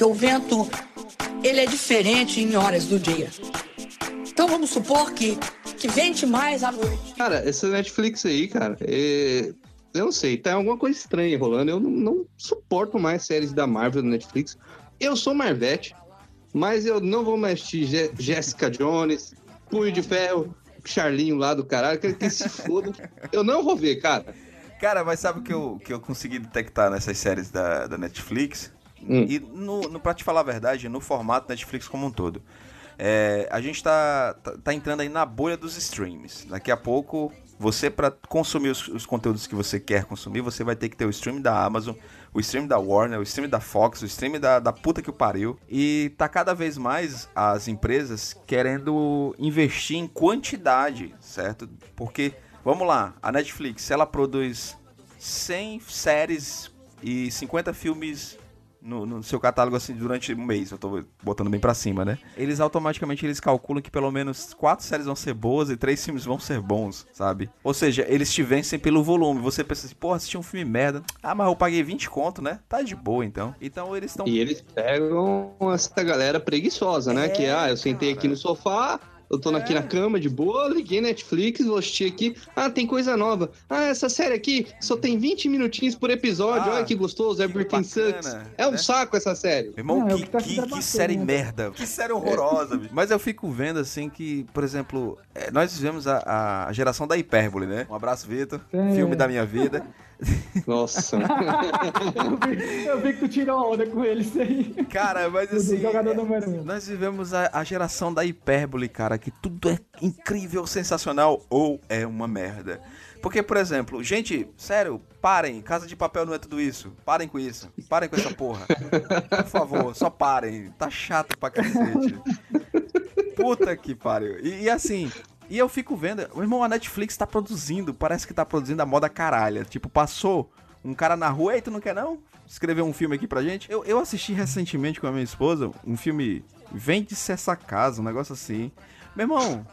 porque o vento ele é diferente em horas do dia. Então vamos supor que, que vente mais à noite. Cara, essa Netflix aí, cara, é... eu não sei, tá alguma coisa estranha rolando. Eu não, não suporto mais séries da Marvel na Netflix. Eu sou Marvete, mas eu não vou mais assistir Je Jessica Jones, Punho de Ferro, Charlinho lá do caralho, que, que se foda. Eu não vou ver, cara. Cara, mas sabe o que eu, que eu consegui detectar nessas séries da, da Netflix? Hum. E no, no, pra te falar a verdade, no formato Netflix como um todo. É, a gente tá, tá, tá, entrando aí na bolha dos streams. Daqui a pouco, você, para consumir os, os, conteúdos que você quer consumir, você vai ter que ter o stream da Amazon, o stream da Warner, o stream da Fox, o stream da, da puta que o pariu. E tá cada vez mais as empresas querendo investir em quantidade, certo? Porque, vamos lá, a Netflix, ela produz 100 séries e 50 filmes no, no, seu catálogo assim durante um mês, eu tô botando bem para cima, né? Eles automaticamente eles calculam que pelo menos quatro séries vão ser boas e três filmes vão ser bons, sabe? Ou seja, eles te vencem pelo volume. Você pensa assim, pô, assisti um filme merda. Ah, mas eu paguei 20 conto, né? Tá de boa então. Então eles estão E eles pegam essa galera preguiçosa, né? É, que ah, eu sentei cara. aqui no sofá, eu tô é. aqui na cama de boa, liguei Netflix, vou assistir aqui. Ah, tem coisa nova. Ah, essa série aqui só tem 20 minutinhos por episódio. Ah, Olha que gostoso, Everything Sucks. É um né? saco essa série. Meu irmão, Não, que, que, que, que série né? merda. Que série horrorosa, bicho. Mas eu fico vendo assim que, por exemplo, é, nós vivemos a, a geração da hipérbole, né? Um abraço, Vitor. É. Filme da minha vida. Nossa. eu, vi, eu, vi, que tu tirou onda com eles aí. Cara, mas assim. É, nós vivemos a, a, geração da hipérbole, cara, que tudo é incrível, sensacional ou é uma merda. Porque, por exemplo, gente, sério, parem. Casa de papel não é tudo isso. Parem com isso. Parem com essa porra. Por favor, só parem. Tá chato pra cacete. Puta que pariu. E, e assim, e eu fico vendo, o irmão, a Netflix tá produzindo, parece que tá produzindo a moda caralha. Tipo, passou um cara na rua, ei, tu não quer não? Escrever um filme aqui pra gente? Eu, eu assisti recentemente com a minha esposa um filme Vende-se essa casa, um negócio assim. Meu irmão,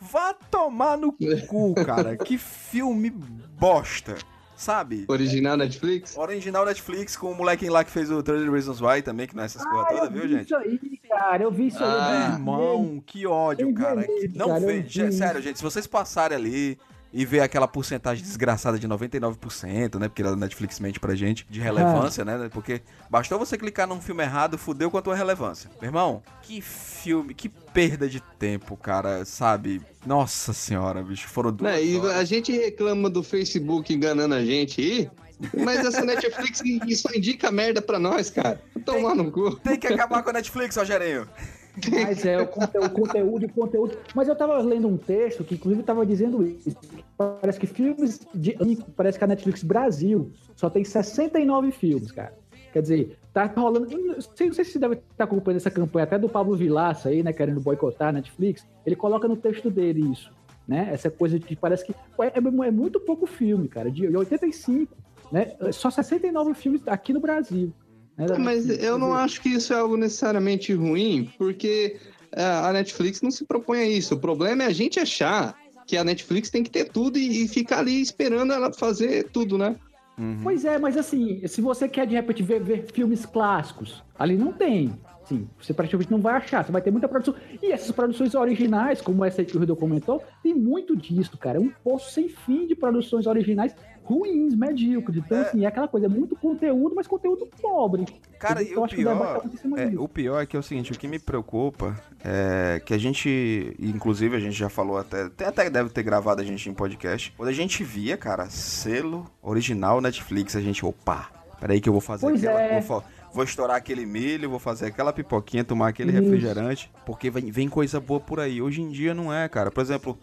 vá tomar no cu, cara. Que filme bosta sabe? Original Netflix? Original Netflix, com o molequinho lá que fez o 30 Reasons Why também, que não é essas ah, coisas todas, viu, gente? Isso aí, cara, eu vi isso ah, aí. irmão, que ódio, cara. não cara, vê, sério, gente, se vocês passarem ali e ver aquela porcentagem desgraçada de 99%, né? Porque a Netflix mente pra gente, de relevância, ah. né? Porque bastou você clicar num filme errado, fudeu com a tua relevância. Meu irmão, que filme, que perda de tempo, cara, sabe? Nossa senhora, bicho, foram duas Não, E a gente reclama do Facebook enganando a gente aí, mas essa Netflix isso indica merda pra nós, cara. Tomar no cu. Tem que acabar com a Netflix, Rogerinho. Mas é, o conteúdo, conteúdo, conteúdo. Mas eu tava lendo um texto que, inclusive, tava dizendo isso. Parece que filmes de. Parece que a Netflix Brasil só tem 69 filmes, cara. Quer dizer, tá rolando. Não sei, não sei se você deve estar acompanhando essa campanha até do Pablo Vilaça aí, né? Querendo boicotar a Netflix. Ele coloca no texto dele isso. Né? Essa coisa de parece que. É, é, é muito pouco filme, cara. De 85, né? Só 69 filmes aqui no Brasil. Né? Mas eu não acho que isso é algo necessariamente ruim, porque é, a Netflix não se propõe a isso. O problema é a gente achar que a Netflix tem que ter tudo e, e ficar ali esperando ela fazer tudo, né? Uhum. Pois é, mas assim, se você quer de repente ver, ver filmes clássicos, ali não tem. Sim, você praticamente não vai achar, você vai ter muita produção. E essas produções originais, como essa que o Ridô comentou, tem muito disso, cara. É um poço sem fim de produções originais ruins, medíocres. Então, é... assim, é aquela coisa, é muito conteúdo, mas conteúdo pobre. Cara, e o pior, é, o pior é que é o seguinte, o que me preocupa é que a gente, inclusive a gente já falou até, até deve ter gravado a gente em podcast, quando a gente via, cara, selo original Netflix, a gente, opa, peraí que eu vou fazer pois aquela... É. Vou, vou estourar aquele milho, vou fazer aquela pipoquinha, tomar aquele Isso. refrigerante, porque vem, vem coisa boa por aí. Hoje em dia não é, cara. Por exemplo,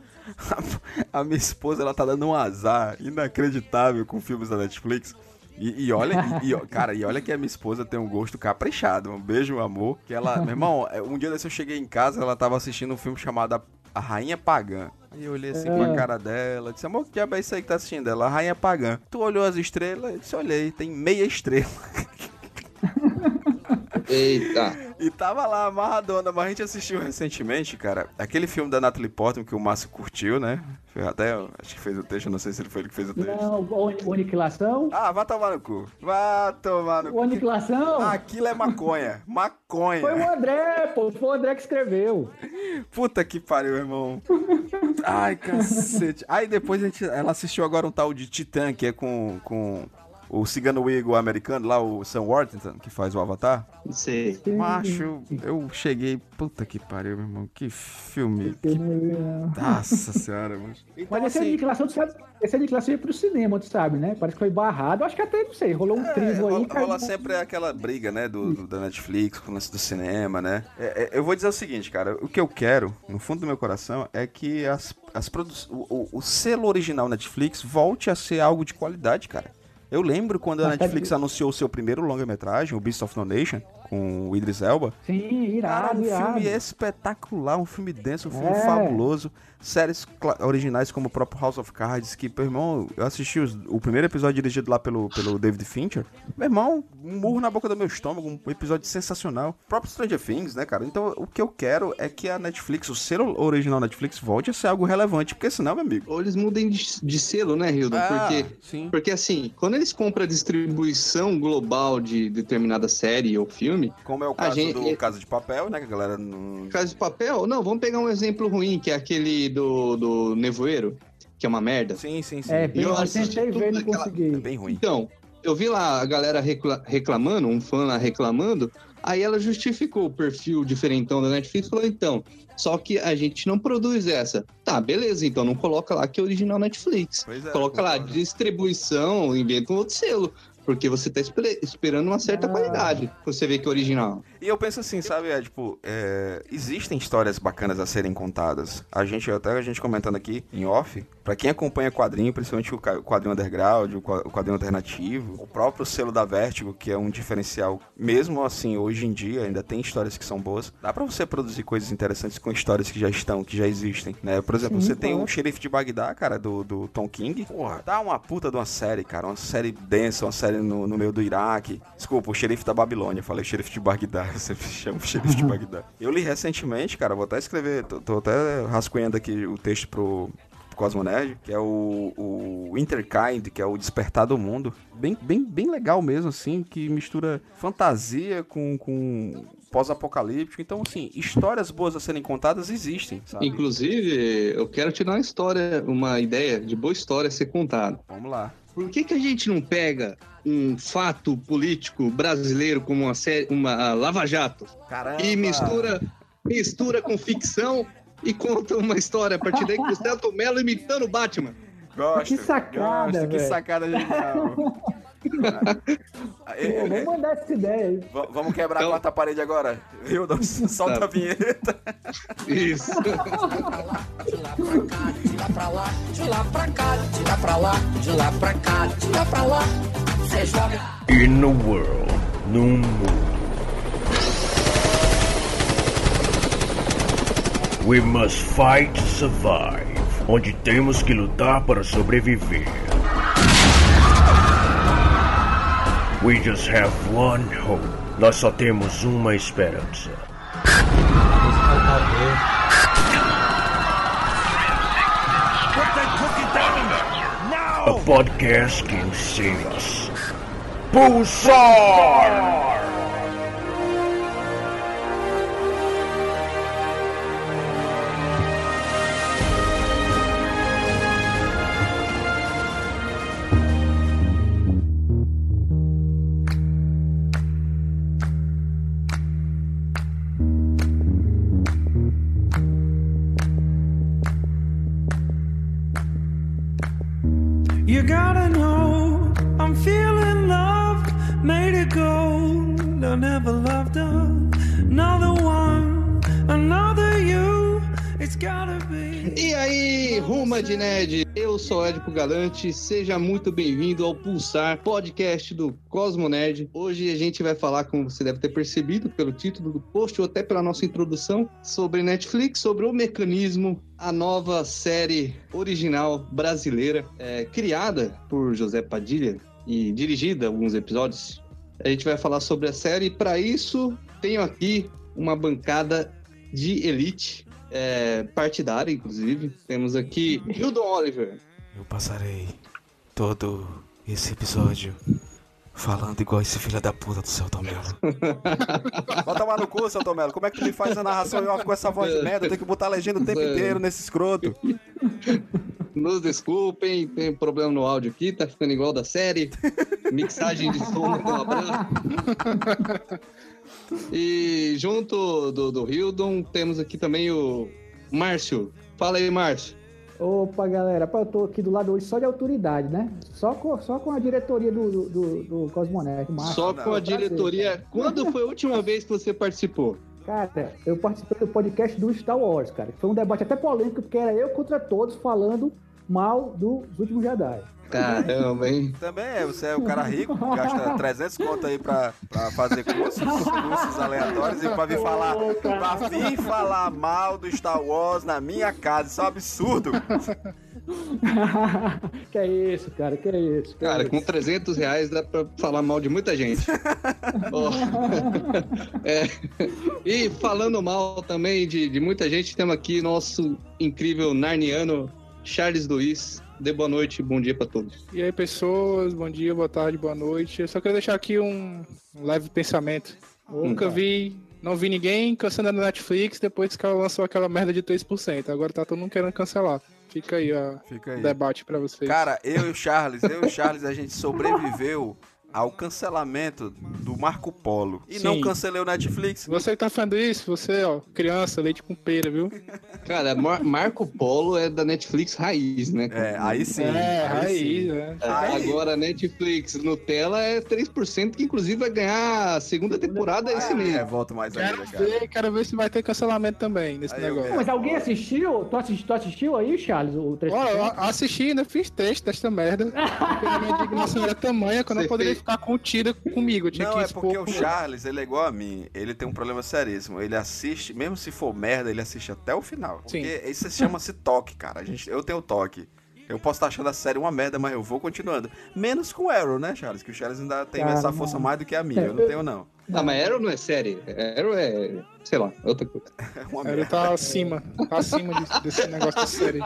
a, a minha esposa, ela tá dando um azar inacreditável com filmes da Netflix. E, e olha, e, e, cara, e olha que a minha esposa tem um gosto caprichado. Um beijo, amor. Que ela, meu irmão, é, um dia desse eu cheguei em casa, ela tava assistindo um filme chamado A Rainha Pagã. Aí eu olhei assim é. pra cara dela, disse, amor, que diabo é isso aí que tá assistindo? Ela, a Rainha Pagã. Tu olhou as estrelas? Eu disse, olhei, tem meia estrela. Eita. E tava lá, amarradona, mas a gente assistiu recentemente, cara, aquele filme da Natalie Portman que o Márcio curtiu, né? Até acho que fez o texto, não sei se ele foi ele que fez o texto. Não, o Aniquilação? Ah, vai tomar no cu. Vai tomar no cu. O Aniquilação? Aquilo é maconha. maconha. Foi o André, pô. Foi o André que escreveu. Puta que pariu, irmão. Ai, cacete. Aí depois a gente, ela assistiu agora um tal de Titã, que é com, com o Cigano Eagle americano, lá o Sam Worthington, que faz o Avatar. Sei. Macho, eu cheguei. Puta que pariu, meu irmão. Que filme. Que... Nossa senhora, mano. Então, Mas esse assim... aniquilação, tu sabe, esse aniquilação ia pro cinema, tu sabe, né? Parece que foi barrado. Acho que até, não sei, rolou um é, trigo rola, aí. Rola caiu... sempre aquela briga, né? Do, do, da Netflix com o lance do cinema, né? É, é, eu vou dizer o seguinte, cara. O que eu quero, no fundo do meu coração, é que as, as produ... o, o, o selo original Netflix volte a ser algo de qualidade, cara. Eu lembro quando a Netflix anunciou o seu primeiro longa-metragem, o Beast of No Nation, com o Idris Elba. Sim, irado, Cara, um irado. filme espetacular, um filme denso, um filme é. fabuloso. Séries originais como o próprio House of Cards, que, meu irmão, eu assisti os, o primeiro episódio dirigido lá pelo, pelo David Fincher. Meu irmão, um murro na boca do meu estômago, um episódio sensacional. O próprio Stranger Things, né, cara? Então, o que eu quero é que a Netflix, o selo original Netflix, volte a ser algo relevante, porque senão, meu amigo... Ou eles mudem de, de selo, né, Hildo? Ah, porque, sim. porque, assim, quando eles compram a distribuição global de determinada série ou filme... Como é o caso gente... do Casa de Papel, né, que a galera não... Casa de Papel? Não, vamos pegar um exemplo ruim, que é aquele do, do Nevoeiro, que é uma merda. Sim, sim, sim. É, bem, eu tentei ver, não consegui. É bem ruim. Então, eu vi lá a galera reclamando, um fã lá reclamando, aí ela justificou o perfil diferentão da Netflix, falou, então, só que a gente não produz essa. Tá, beleza, então não coloca lá que é original Netflix. É, coloca lá distribuição, inventa um outro selo. Porque você tá esperando uma certa ah. qualidade. Você vê que é original. E eu penso assim, sabe? É, tipo, é, existem histórias bacanas a serem contadas. A gente, até a gente comentando aqui em off, para quem acompanha quadrinho, principalmente o quadrinho underground, o quadrinho alternativo, o próprio selo da Vertigo, que é um diferencial, mesmo assim, hoje em dia, ainda tem histórias que são boas. Dá para você produzir coisas interessantes com histórias que já estão, que já existem, né? Por exemplo, Sim, você tem o Xerife de Bagdá, cara, do, do Tom King. Porra, dá uma puta de uma série, cara. Uma série densa, uma série no, no meio do Iraque. Desculpa, o Xerife da Babilônia. Falei Xerife de Bagdá. Você chama o Xerife de Bagdá. Eu li recentemente, cara, vou até escrever, tô, tô até rascunhando aqui o texto pro, Cosmo Nerd, que é o, o Interkind, que é o Despertar do Mundo. Bem, bem, bem legal mesmo, assim, que mistura fantasia com, com pós-apocalíptico. Então, assim, histórias boas a serem contadas existem, sabe? Inclusive, eu quero te dar uma história, uma ideia de boa história a ser contada. Vamos lá. Por que, que a gente não pega um fato político brasileiro como uma, série, uma Lava Jato Caramba. e mistura, mistura com ficção e conta uma história a partir daí com o Celto Mello imitando o Batman. Gosto, que sacada, gosto, que sacada genial. Pô, vamos mandar essa ideia aí. V vamos quebrar então... a quarta parede agora. Rio, solta tá. a vinheta. Isso. de lá pra lá, de lá pra cá, de lá pra lá, de lá pra cá, de lá pra lá. Você joga. In the world, no mundo. We must fight to survive. Onde temos que lutar para sobreviver. We just have one hope. Nós só temos uma esperança. A podcast can save us. Pulsar! Sou Edipo Galante, seja muito bem-vindo ao Pulsar, podcast do Cosmo Nerd. Hoje a gente vai falar, como você deve ter percebido pelo título do post ou até pela nossa introdução, sobre Netflix, sobre o mecanismo, a nova série original brasileira, é, criada por José Padilha e dirigida alguns episódios. A gente vai falar sobre a série e para isso tenho aqui uma bancada de elite é, partidária, inclusive. Temos aqui Hildon Oliver. Eu passarei todo esse episódio falando igual esse filho da puta do seu Tomelo. Bota tomar no cu, seu Tomelo. Como é que tu me faz a narração off com essa voz de merda? Tem que botar a legenda o tempo inteiro nesse escroto. Nos desculpem, tem problema no áudio aqui, tá ficando igual da série. Mixagem de som do Abraço. E junto do, do Hildon, temos aqui também o Márcio. Fala aí, Márcio. Opa, galera, eu tô aqui do lado hoje só de autoridade, né? Só com, só com a diretoria do, do, do Cosmonet. Só com a diretoria. Quando foi a última vez que você participou? Cara, eu participei do podcast do Star Wars, cara. Foi um debate até polêmico, porque era eu contra todos falando mal dos últimos Jedi. Caramba, hein? Também é, você é o cara rico, gasta 300 conto aí pra, pra fazer cursos, cursos aleatórios e pra vir falar, pra vir falar mal do Star Wars na minha casa, isso é um absurdo. que é isso, cara, que é isso. Que cara, é com isso. 300 reais dá pra falar mal de muita gente. oh. é. E falando mal também de, de muita gente, temos aqui nosso incrível narniano Charles Luiz. Dê boa noite, bom dia para todos. E aí, pessoas, bom dia, boa tarde, boa noite. Eu só quero deixar aqui um leve pensamento. Hum, Nunca vi, não vi ninguém cancelando a Netflix depois que ela lançou aquela merda de 3%. Agora tá todo mundo querendo cancelar. Fica aí o debate para vocês. Cara, eu e o Charles, eu e o Charles, a gente sobreviveu ao cancelamento do Marco Polo. E Sim. não cancelei o Netflix. Você que tá falando isso, você, ó, criança, leite com pera, viu? Cara, Mar Marco Polo é da Netflix raiz, né? É, aí sim. É, aí raiz, sim. né? É, agora, Netflix Nutella é 3%, que inclusive vai ganhar a segunda temporada esse mês. É, volta mais quero ainda, cara. Ver, quero ver se vai ter cancelamento também nesse Aí negócio. Mas alguém assistiu? Tu assistiu, tu assistiu aí, Charles, o 3%? Olha, eu assisti, ainda fiz teste desta merda. Porque a minha indignação era tamanha que eu não Você poderia ficar contida comigo. Eu tinha Não, que é porque o Charles, ele é igual a mim. Ele tem um problema seríssimo. Ele assiste, mesmo se for merda, ele assiste até o final. Porque Sim. isso chama-se toque, cara. A gente, eu tenho toque. Eu posso estar achando a série uma merda, mas eu vou continuando. Menos com o Arrow, né, Charles? Que o Charles ainda tem Cara, essa força não. mais do que a minha. Eu não tenho, não. Ah, mas Arrow não é série. Arrow é, sei lá, outra coisa. Uma merda. tá acima, tá acima de- desse negócio de série.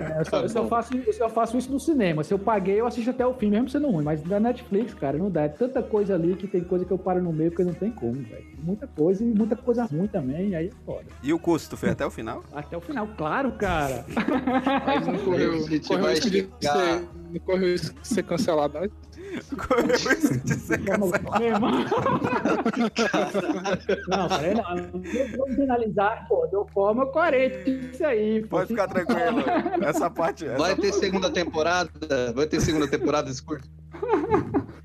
É, eu, só, eu só faço, eu só faço isso no cinema. Se eu paguei, eu assisto até o fim, mesmo sendo ruim. Mas da Netflix, cara, não dá. É tanta coisa ali que tem coisa que eu paro no meio porque não tem como, velho. Muita coisa e muita coisa ruim também, aí é foda. E o curso, tu fez até o final? Até o final, claro, cara. Mas não correu, A não gente correu vai risco de chegar- ser, não correu risco de ser cancelado. né? Meu irmão. Não, peraí, não. Vamos finalizar, pô. Deu forma coerente isso aí. pô. Pode ficar tranquilo. Essa parte. Essa... Vai ter segunda temporada? Vai ter segunda temporada desse curso?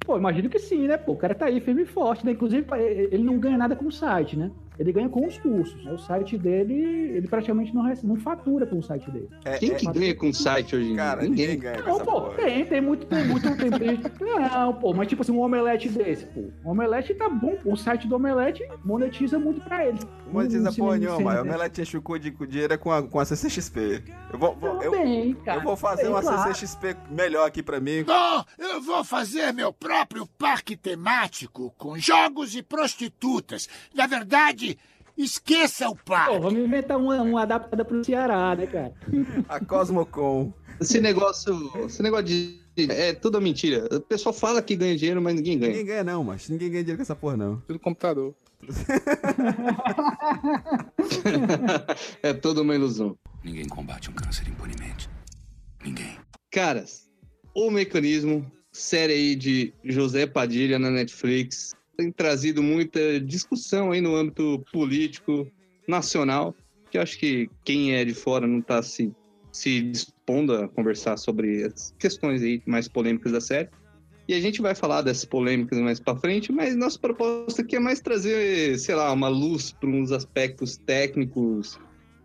Pô, imagino que sim, né? Pô, o cara tá aí firme e forte, né? Inclusive, ele não ganha nada com o site, né? Ele ganha com os cursos. Né? O site dele, ele praticamente não, recebe, não fatura com o site dele. É, Quem é- que ganha com site hoje em dia? Cara, ninguém ganha com Não, essa pô, porra. tem, tem muito, tem muito, tem, tem. Não, pô, mas tipo assim, um omelete desse, pô. Um omelete tá bom, pô. O site do omelete monetiza muito pra ele. Monetiza Um porra nenhuma. O Omelete enche o de dinheiro é com a, com a CCXP. Eu vou, vou- eu, cara. eu vou fazer uma claro. CCXP melhor aqui pra mim. Bom, eu vou fazer meu próprio parque temático com jogos e prostitutas. Na verdade, esqueça o Pô, parque. vamos inventar uma, uma adaptada pro Ceará, né, cara? A Cosmocon. Esse negócio, esse negócio de. É tudo mentira. O pessoal fala que ganha dinheiro, mas ninguém ganha. Ninguém ganha não, mas ninguém ganha dinheiro com essa porra não. Tudo computador. é toda uma ilusão. Ninguém combate um câncer impunemente. Ninguém. Caras, o mecanismo, série aí de José Padilha na Netflix, tem trazido muita discussão aí no âmbito político nacional, que eu acho que quem é de fora não tá se, se dispondo a conversar sobre as questões aí mais polêmicas da série. E a gente vai falar dessas polêmicas mais pra frente, mas nossa proposta aqui é mais trazer, sei lá, uma luz para uns aspectos técnicos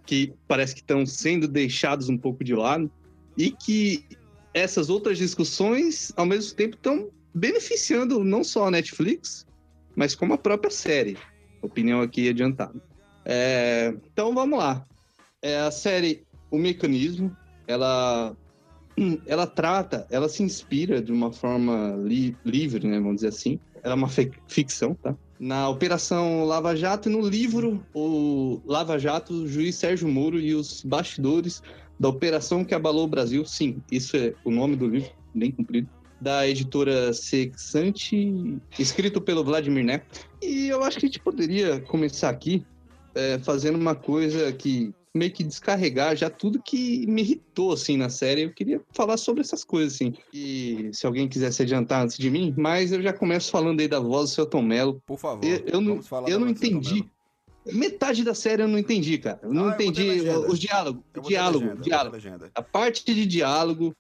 que parece que estão sendo deixados um pouco de lado e que essas outras discussões, ao mesmo tempo, estão beneficiando não só a Netflix, mas como a própria série. Opinião aqui adiantada. É, então vamos lá. É, a série O Mecanismo, ela, ela trata, ela se inspira de uma forma li- livre, né, vamos dizer assim, ela é uma ficção, tá? Na Operação Lava Jato e no livro O Lava Jato, o juiz Sérgio Moro e os bastidores da operação que abalou o Brasil. Sim, isso é o nome do livro, bem comprido. Da editora Sexante, escrito pelo Vladimir Neto. E eu acho que a gente poderia começar aqui é, fazendo uma coisa que meio que descarregar já tudo que me irritou, assim, na série. Eu queria falar sobre essas coisas, assim. E se alguém quiser se adiantar antes de mim, mas eu já começo falando aí da voz do seu Tom Mello. Por favor. Eu, eu não, eu não entendi. Metade da série eu não entendi, cara. Eu não ah, entendi os diálogos. Diálogo, legenda, diálogo. A parte de diálogo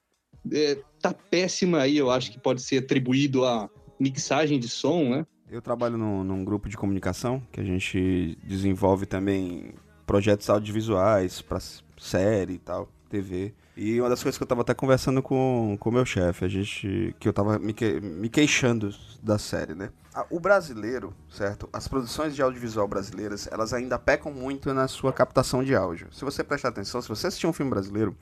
é, tá péssima aí, eu acho que pode ser atribuído à mixagem de som, né? Eu trabalho num, num grupo de comunicação que a gente desenvolve também projetos audiovisuais para série e tal, TV. E uma das coisas que eu tava até conversando com o meu chefe, a gente. que eu tava me, que, me queixando da série, né? O brasileiro, certo? As produções de audiovisual brasileiras, elas ainda pecam muito na sua captação de áudio. Se você prestar atenção, se você assistir um filme brasileiro,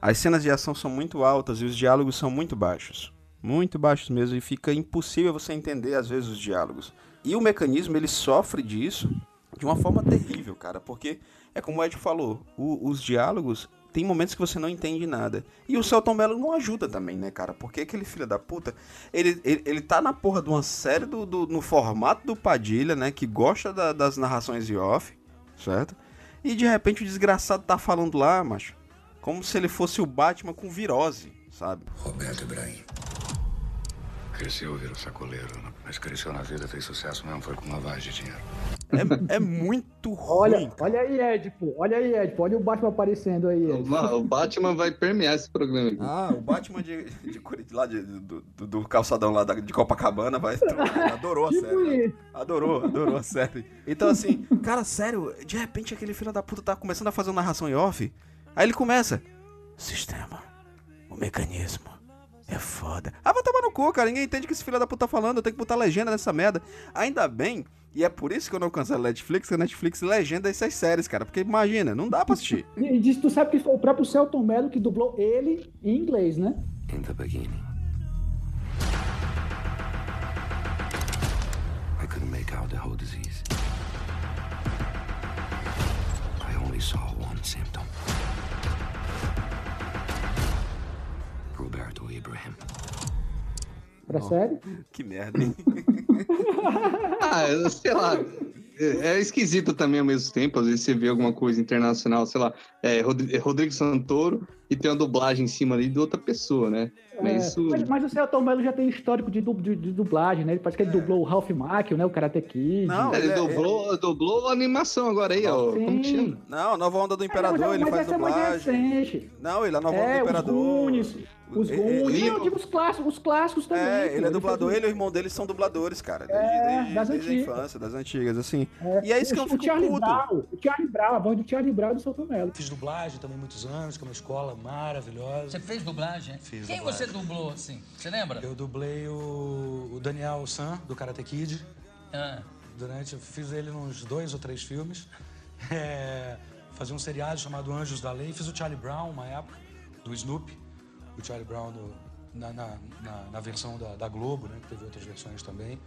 as cenas de ação são muito altas e os diálogos são muito baixos. Muito baixos mesmo, e fica impossível você entender, às vezes, os diálogos. E o mecanismo, ele sofre disso de uma forma terrível, cara, porque é como o Ed falou, o, os diálogos tem momentos que você não entende nada. E o Celton Mello não ajuda também, né, cara? Porque aquele filho da puta, ele, ele, ele tá na porra de uma série do, do no formato do Padilha, né, que gosta da, das narrações de off, certo? E de repente o desgraçado tá falando lá, macho, como se ele fosse o Batman com virose, sabe? Roberto Ibrahim. Cresceu, virou sacoleiro, mas cresceu na vida, fez sucesso mesmo, foi com lavagem de dinheiro. É, é muito ruim. Olha, olha aí, Edipo. Olha aí, Edipo. Olha o Batman aparecendo aí. O, o Batman vai permear esse programa aqui. Ah, o Batman de, de, de lá de, do, do, calçadão lá de Copacabana vai. Adorou a série. Né? Adorou, adorou a série. Então, assim, cara, sério, de repente aquele filho da puta tá começando a fazer uma narração em off. Aí ele começa. Sistema. O mecanismo é foda. Ah, vai tomar no cu, cara. Ninguém entende o que esse filho da puta tá falando. Eu tenho que botar legenda nessa merda. Ainda bem, e é por isso que eu não cancelo a Netflix, que a Netflix legenda essas séries, cara. Porque imagina, não dá pra assistir. E diz, tu sabe que foi o próprio Celton Mello que dublou ele em inglês, né? In the beginning. I couldn't make out the whole disease. I only saw one symptom. Roberto Ibrahim. Pra oh, série? Que merda, hein? ah, sei lá. É, é esquisito também ao mesmo tempo. Às vezes você vê alguma coisa internacional, sei lá, é, Rodrigo Santoro e tem uma dublagem em cima ali de outra pessoa, né? É, isso... mas, mas, o Celton Mello já tem histórico de, de, de, dublagem, né? Ele parece que ele dublou o Ralph Macchio, né? O Karate Kid. Não, ele, ele dublou, ele... dublou a animação agora aí, ó. Como chama? Não, Nova Onda do Imperador, é, mas, ele mas faz dublagem. Não, ele é Nova Onda do Imperador. Os Goonies, os Goonies. Ele... Não, tipo os clássicos, os clásicos também. É, ele é dublador, ele e o irmão dele são dubladores, cara. Desde, é, desde, das desde a infância, das antigas, assim. É, e é isso que eu fico o Charlie puto. Brown, o Charlie Brown, a voz do Charlie Brown do Celton Mello. Fiz dublagem também muitos anos, que é uma escola maravilhosa. Você fez dublagem? Fiz Quem dublagem. você dublou, assim? Você lembra? Eu dublei o, o Daniel San, do Karate Kid. Ah. Durante, eu fiz ele nos dois ou três filmes. É, fazia um seriado chamado Anjos da Lei. Fiz o Charlie Brown, uma época, do Snoopy. O Charlie Brown no, na, na, na, na, versão da, da Globo, né? Que teve outras versões também.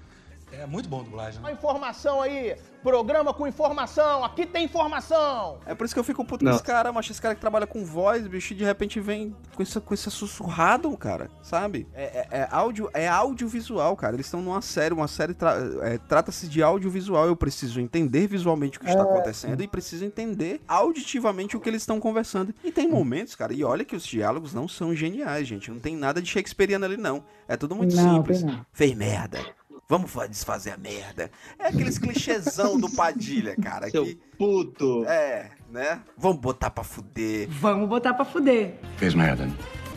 É muito bom dublagem. Né? Uma informação aí, programa com informação, aqui tem informação. É por isso que eu fico puto com esse cara, mas esse cara que trabalha com voz, bicho, e de repente vem com esse, com esse sussurrado, cara, sabe? É, é, é áudio, é audiovisual, cara. Eles estão numa série, uma série tra é, trata-se de audiovisual. Eu preciso entender visualmente o que está é. acontecendo e preciso entender auditivamente o que eles estão conversando. E tem momentos, cara, e olha que os diálogos não são geniais, gente. Não tem nada de Shakespeareano ali, não. É tudo muito não, simples. Fez merda Vamos desfazer a merda. É aqueles clichêzão do Padilha, cara. Seu que... puto. É, né? Vamos botar pra fuder. Vamos botar pra fuder. Fez merda.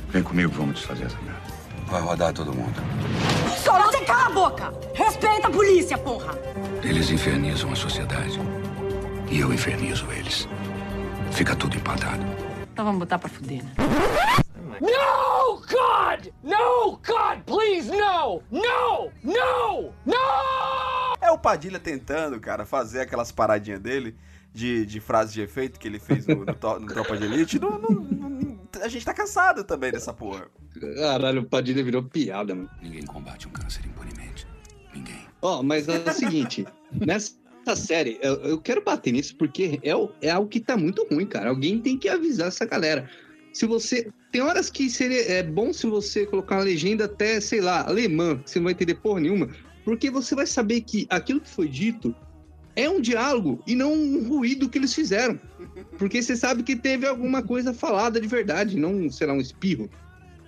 Vem comigo, vamos desfazer essa merda. Vai rodar todo mundo. Só você cala a boca! Respeita a polícia, porra! Eles infernizam a sociedade. E eu infernizo eles. Fica tudo empatado. Então vamos botar pra fuder, né? No, God! No, God, please, no! No! No! No! É o Padilha tentando, cara, fazer aquelas paradinhas dele de, de frases de efeito que ele fez no, no, no Tropa de Elite. No, no, a gente tá cansado também dessa porra. Caralho, o Padilha virou piada, mano. Ninguém combate um câncer impunemente. Ninguém. Ó, oh, mas é o seguinte, nessa série, eu, eu, quero bater nisso porque é, é algo que tá muito ruim, cara. Alguém tem que avisar essa galera. Se você. Tem horas que seria é bom se você colocar uma legenda até, sei lá, alemã, que você não vai entender porra nenhuma, porque você vai saber que aquilo que foi dito é um diálogo e não um ruído que eles fizeram. Porque você sabe que teve alguma coisa falada de verdade, não, sei lá, um espirro.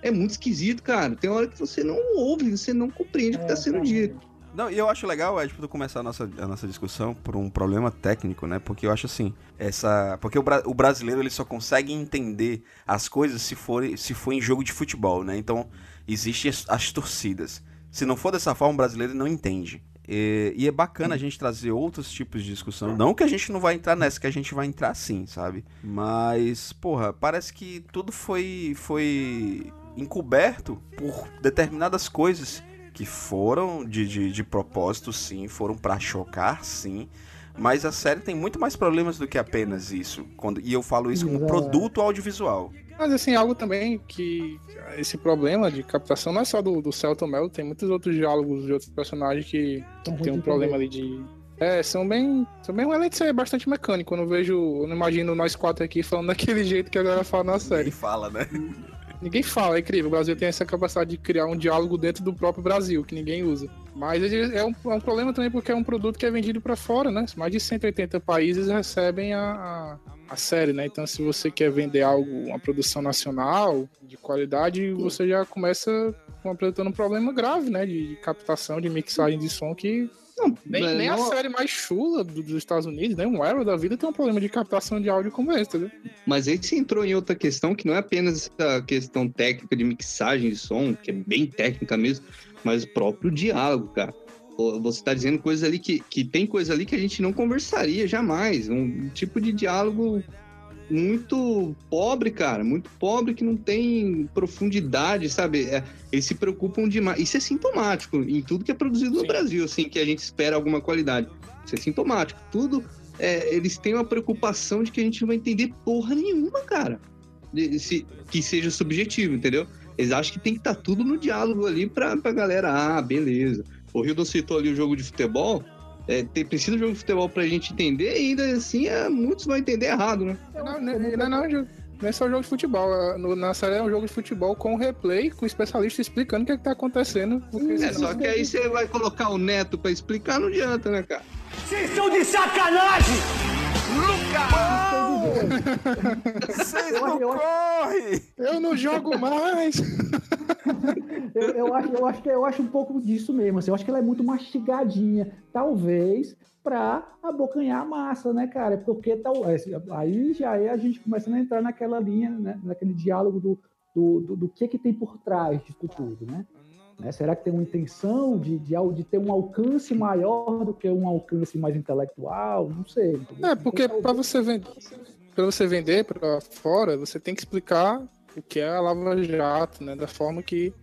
É muito esquisito, cara. Tem hora que você não ouve, você não compreende o que está sendo dito. Não, e eu acho legal, Ed, tu começar a nossa, a nossa discussão por um problema técnico, né? Porque eu acho assim, essa. Porque o, bra... o brasileiro ele só consegue entender as coisas se for, se for em jogo de futebol, né? Então, existem as, as torcidas. Se não for dessa forma, o brasileiro não entende. E, e, é bacana a gente trazer outros tipos de discussão. Não que a gente não vai entrar nessa, que a gente vai entrar sim, sabe? Mas, porra, parece que tudo foi, foi encoberto por determinadas coisas que foram de, de, de propósito, sim, foram para chocar, sim. Mas a série tem muito mais problemas do que apenas isso. Quando, e eu falo isso como produto audiovisual. Mas assim, algo também que esse problema de captação não é só do, do Celton Mello, tem muitos outros diálogos de outros personagens que tem um problema ali de. É, são bem. São bem além de ser bastante mecânico. Eu não vejo. Eu não imagino nós quatro aqui falando daquele jeito que a galera fala na série. Ele fala, né? Ninguém fala, é incrível. O Brasil tem essa capacidade de criar um diálogo dentro do próprio Brasil, que ninguém usa. Mas é um, é um problema também porque é um produto que é vendido para fora, né? Mais de 180 países recebem a, a, a, série, né? Então, se você quer vender algo, uma produção nacional de qualidade, você já começa apresentando um problema grave, né? De, de captação, de mixagem de som que não, nem, nem não... a série mais chula do, dos Estados Unidos, nem né? um Arrow da vida tem um problema de captação de áudio como esse, entendeu? Mas aí você entrou em outra questão que não é apenas essa questão técnica de mixagem de som, que é bem técnica mesmo, mas o próprio diálogo, cara. Você está dizendo coisas ali que, que tem coisa ali que a gente não conversaria jamais. Um tipo de diálogo muito pobre, cara, muito pobre que não tem profundidade, sabe? É, eles se preocupam demais. Isso é sintomático em tudo que é produzido Sim. no Brasil, assim, que a gente espera alguma qualidade. Isso é sintomático. Tudo, é, eles têm uma preocupação de que a gente não vai entender porra nenhuma, cara. Se, que seja subjetivo, entendeu? Eles acham que tem que estar tá tudo no diálogo ali pra, pra galera, ah, beleza. O Rio citou ali o jogo de futebol, é, tem, precisa de jogo de futebol pra gente entender, e ainda assim é, muitos vão entender errado, né? Não, não, não, não, não é só jogo de futebol. É, no, na série é um jogo de futebol com replay, com especialista explicando o que, é que tá acontecendo. É, só que aí você vai colocar o neto pra explicar, não adianta, né, cara? Vocês estão de sacanagem! Vocês não correm! Eu não jogo mais! eu, eu, acho, eu, acho que, eu acho um pouco disso mesmo. Assim, eu acho que ela é muito mastigadinha. Talvez para abocanhar a massa, né, cara? Porque tal, é, aí já é a gente começando a entrar naquela linha, né, naquele diálogo do, do, do, do que que tem por trás disso tudo, né? Né? Será que tem uma intenção de, de, de, ter um alcance maior do que um alcance mais intelectual? Não sei. É, porque para você vender, para você vender para fora, você tem que explicar que é a Lava Jato, né? Da forma que,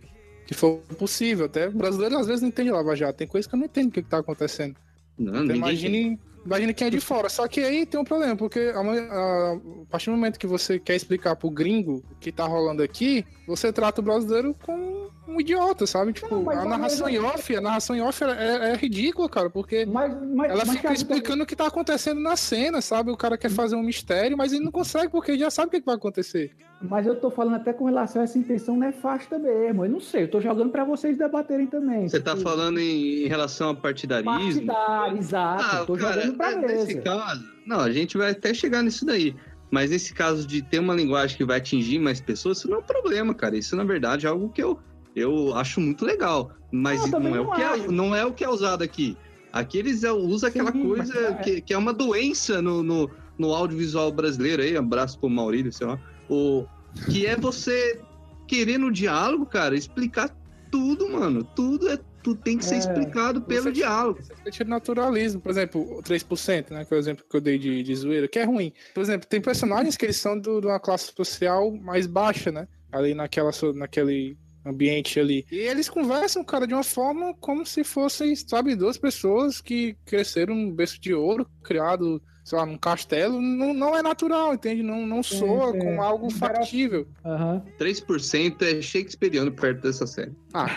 que for possível. Até o brasileiro às vezes não entende Lava Jato. Tem coisa que eu não entendo o que, está acontecendo. Não, então, imagine, imagine quem é de fora. Só que aí tem um problema, porque a, a, a partir do momento que você quer explicar pro gringo o que tá rolando aqui, você trata o brasileiro com um idiota, sabe? Tipo, não, a narração em off, a narração em off é, é ridícula, cara, porque mas, mas, ela mas, fica cara, explicando o que tá acontecendo na cena, sabe? O cara quer fazer um mistério, mas ele não consegue porque ele já sabe o que, vai acontecer. Mas eu tô falando até com relação a essa intenção nefasta mesmo. Eu não sei, eu tô jogando para vocês debaterem também. Você tá falando em, em, relação a partidarismo? Partidário, exato. Ah, tô cara, jogando pra é, mesa. Nesse caso, não, a gente vai até chegar nisso daí. Mas nesse caso de ter uma linguagem que vai atingir mais pessoas, isso não é um problema, cara. Isso, na verdade, é algo que eu eu acho muito legal. Mas não, não é, o que é, não é o que é usado aqui. Aqui eles usam aquela Sim, coisa é. que, que é uma doença no, no, no audiovisual brasileiro aí, abraço pro Maurício, sei lá. O, que é você querer no diálogo, cara, explicar tudo, mano. Tudo é tudo tem que ser é, explicado pelo você, diálogo. Você naturalismo, por exemplo, o 3%, né, que é o exemplo que eu dei de, de zoeira, que é ruim. Por exemplo, tem personagens que eles são do, de uma classe social mais baixa, né? Ali naquela, naquele ambiente ali. E eles conversam, cara, de uma forma como se fossem, sabe, duas pessoas que cresceram num berço de ouro, criado sei lá, num castelo, não, não é natural, entende? Não, não soa sim. como algo factível. Aham. 3% é shakespeariano perto dessa série. Ah,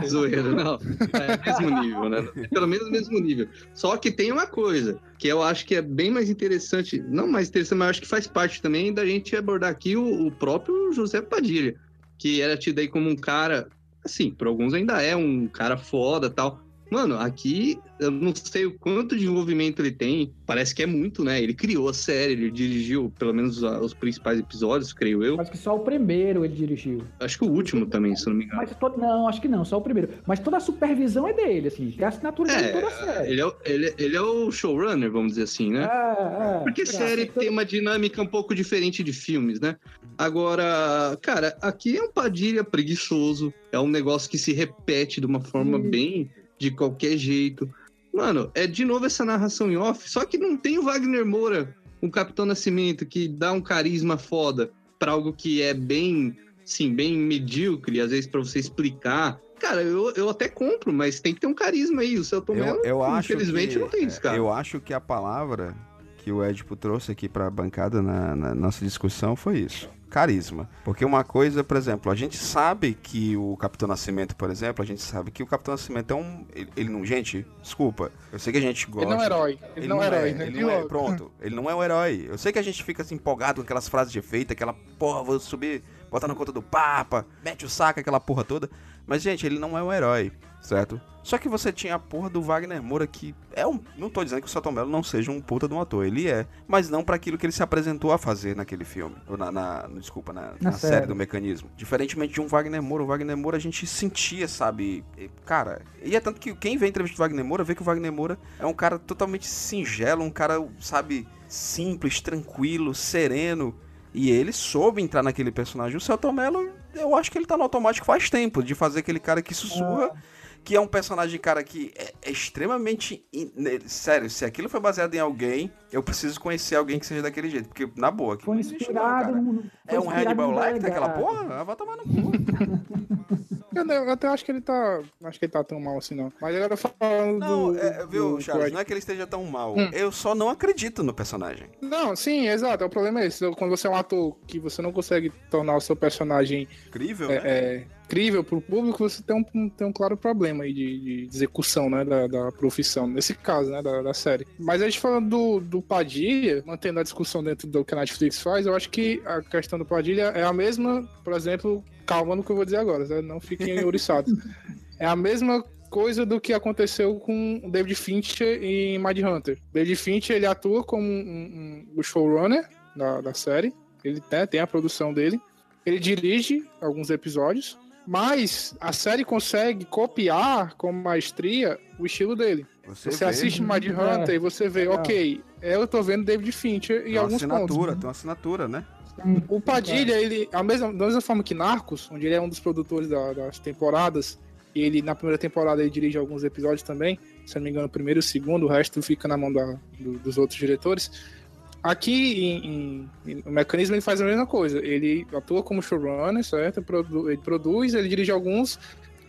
com. Zoeira, não. É mesmo nível, né? Pelo menos mesmo nível. Só que tem uma coisa que eu acho que é bem mais interessante, não mais interessante, mas eu acho que faz parte também da gente abordar aqui o, o próprio José Padilha, que era tido aí como um cara, assim, por alguns ainda é um cara foda tal. Mano, aqui eu não sei o quanto de envolvimento ele tem, parece que é muito, né? Ele criou a série, ele dirigiu pelo menos os principais episódios, creio eu. Acho que só o primeiro ele dirigiu. Acho que o último também, se não me engano. Mas todo, não, acho que não, só o primeiro. Mas toda a supervisão é dele, assim. É a assinatura dele em toda a série. Ele é, o- ele, ele é o showrunner, vamos dizer assim, né? É, é. Porque série tem uma dinâmica um pouco diferente de filmes, né? Agora, cara, aqui é um Padilha preguiçoso, é um negócio que se repete de uma forma bem de qualquer jeito. Mano, é de novo essa narração em off, só que não tem o Wagner Moura, o Capitão Nascimento, que dá um carisma foda pra algo que é bem, sim, bem medíocre, às vezes pra você explicar. Cara, eu, eu até compro, mas tem que ter um carisma aí. O seu Tom Eu, eu acho infelizmente, que, não tem isso, cara. Eu acho que a palavra que o Edipo trouxe aqui pra bancada na, na nossa discussão foi isso. Carisma. Porque uma coisa, por exemplo, a gente sabe que o Capitão Nascimento, por exemplo, a gente sabe que o Capitão Nascimento é um. Ele, ele não. Gente, desculpa. Eu sei que a gente gosta. Ele não é herói. Ele, não é herói, né? Ele não é, pronto. Ele não é um herói. Eu sei que a gente fica assim, empolgado com aquelas frases de efeito, aquela porra, vou subir, botar na conta do Papa, mete o saco, aquela porra toda. Mas, gente, ele não é um herói, certo? Só que você tinha a porra do Wagner Moura que é um. Não tô dizendo que o Celton Mello não seja um puta de um ator, ele é. Mas não para aquilo que ele se apresentou a fazer naquele filme. Ou na. na- desculpa, na, na série. série. do mecanismo. Diferentemente de um Wagner Moura, o Wagner Moura a gente sentia, sabe? Cara, e é tanto que quem vê a entrevista do Wagner Moura vê que o Wagner Moura é um cara totalmente singelo, um cara, sabe, simples, tranquilo, sereno. E ele soube entrar naquele personagem. O Celton Mello, eu acho que ele tá no automático faz tempo, de fazer aquele cara que sussurra. Que é um personagem, cara, que é, é extremamente. in- ne- Sério, se aquilo foi baseado em alguém, eu preciso conhecer alguém que seja daquele jeito. Porque, na boa, aquilo Foi não não, inspirado no. É um inspirado Hannibal no Lecter, aquela delegado. porra? Vai tomar no cu. Eu, eu até acho que ele tá. Acho que ele tá tão mal assim, não. Mas agora falando Não, do. é, viu, do Charles, não é que ele esteja tão mal. Hum. Eu só não acredito no personagem. Não, sim, exato. O problema é esse. Quando você é um ator que você não consegue tornar o seu personagem Incrível, é, né? é, crível pro público, você tem um, tem um claro problema aí de, de execução, né, da, da profissão, nesse caso, né, da, da série. Mas a gente falando do, do Padilha, mantendo a discussão dentro do que a Netflix faz, eu acho que a questão do Padilha é a mesma, por exemplo, calma no que eu vou dizer agora, né, não fiquem ouriçados. é a mesma coisa do que aconteceu com o David Fincher em Mind Hunter. David Fincher, ele atua como um, um- o showrunner da, da série, ele né, tem a produção dele, ele dirige alguns episódios, mas a série consegue copiar com maestria o estilo dele. Você, Você vê, assiste Mind É. Hunter e você vê, Legal. ok, eu tô vendo David Fincher tem em uma alguns pontos. assinatura, tem uma assinatura, né? O Padilha, ele, a mesma, da mesma forma que Narcos, onde ele é um dos produtores da- das temporadas, e ele na primeira temporada ele dirige alguns episódios também, se não me engano, o primeiro e o segundo, o resto fica na mão da- do- dos outros diretores. Aqui em, em- em- no mecanismo ele faz a mesma coisa. Ele atua como showrunner, certo? Produ- ele produz, ele dirige alguns,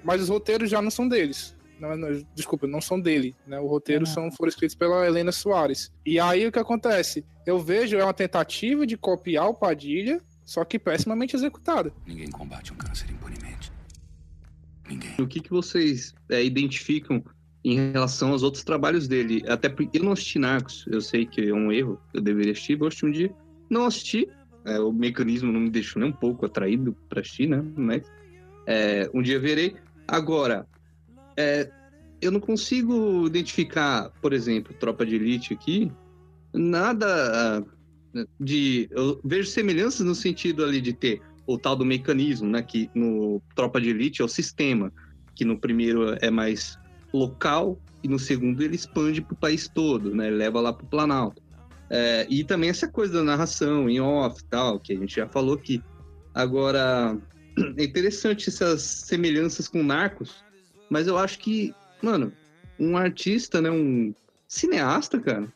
mas os roteiros já não são deles. Não, não, desculpa, não são dele, né? Os roteiros são, foram escritos pela Helena Soares. E aí o que acontece? Eu vejo é uma tentativa de copiar o Padilha, só que pessimamente executada. Ninguém combate um câncer impunemente. Ninguém. O que, que vocês é, identificam em relação aos outros trabalhos dele? Até porque eu não assisti Narcos, eu sei que é um erro, eu deveria assistir, vou assistir um dia. Não assisti, é, o mecanismo não me deixou nem um pouco atraído para assistir, né? Mas é, um dia verei. Agora, é, eu não consigo identificar, por exemplo, Tropa de Elite aqui, nada ah, de. Eu vejo semelhanças no sentido ali de ter o tal do mecanismo, né? Que no Tropa de Elite é o sistema, que no primeiro é mais local e no segundo ele expande para o país todo, né? Ele leva lá para o Planalto. É, e também essa coisa da narração em off tal, que a gente já falou aqui. Agora, é interessante essas semelhanças com Narcos, mas eu acho que, mano, um artista, né? Um cineasta, cara,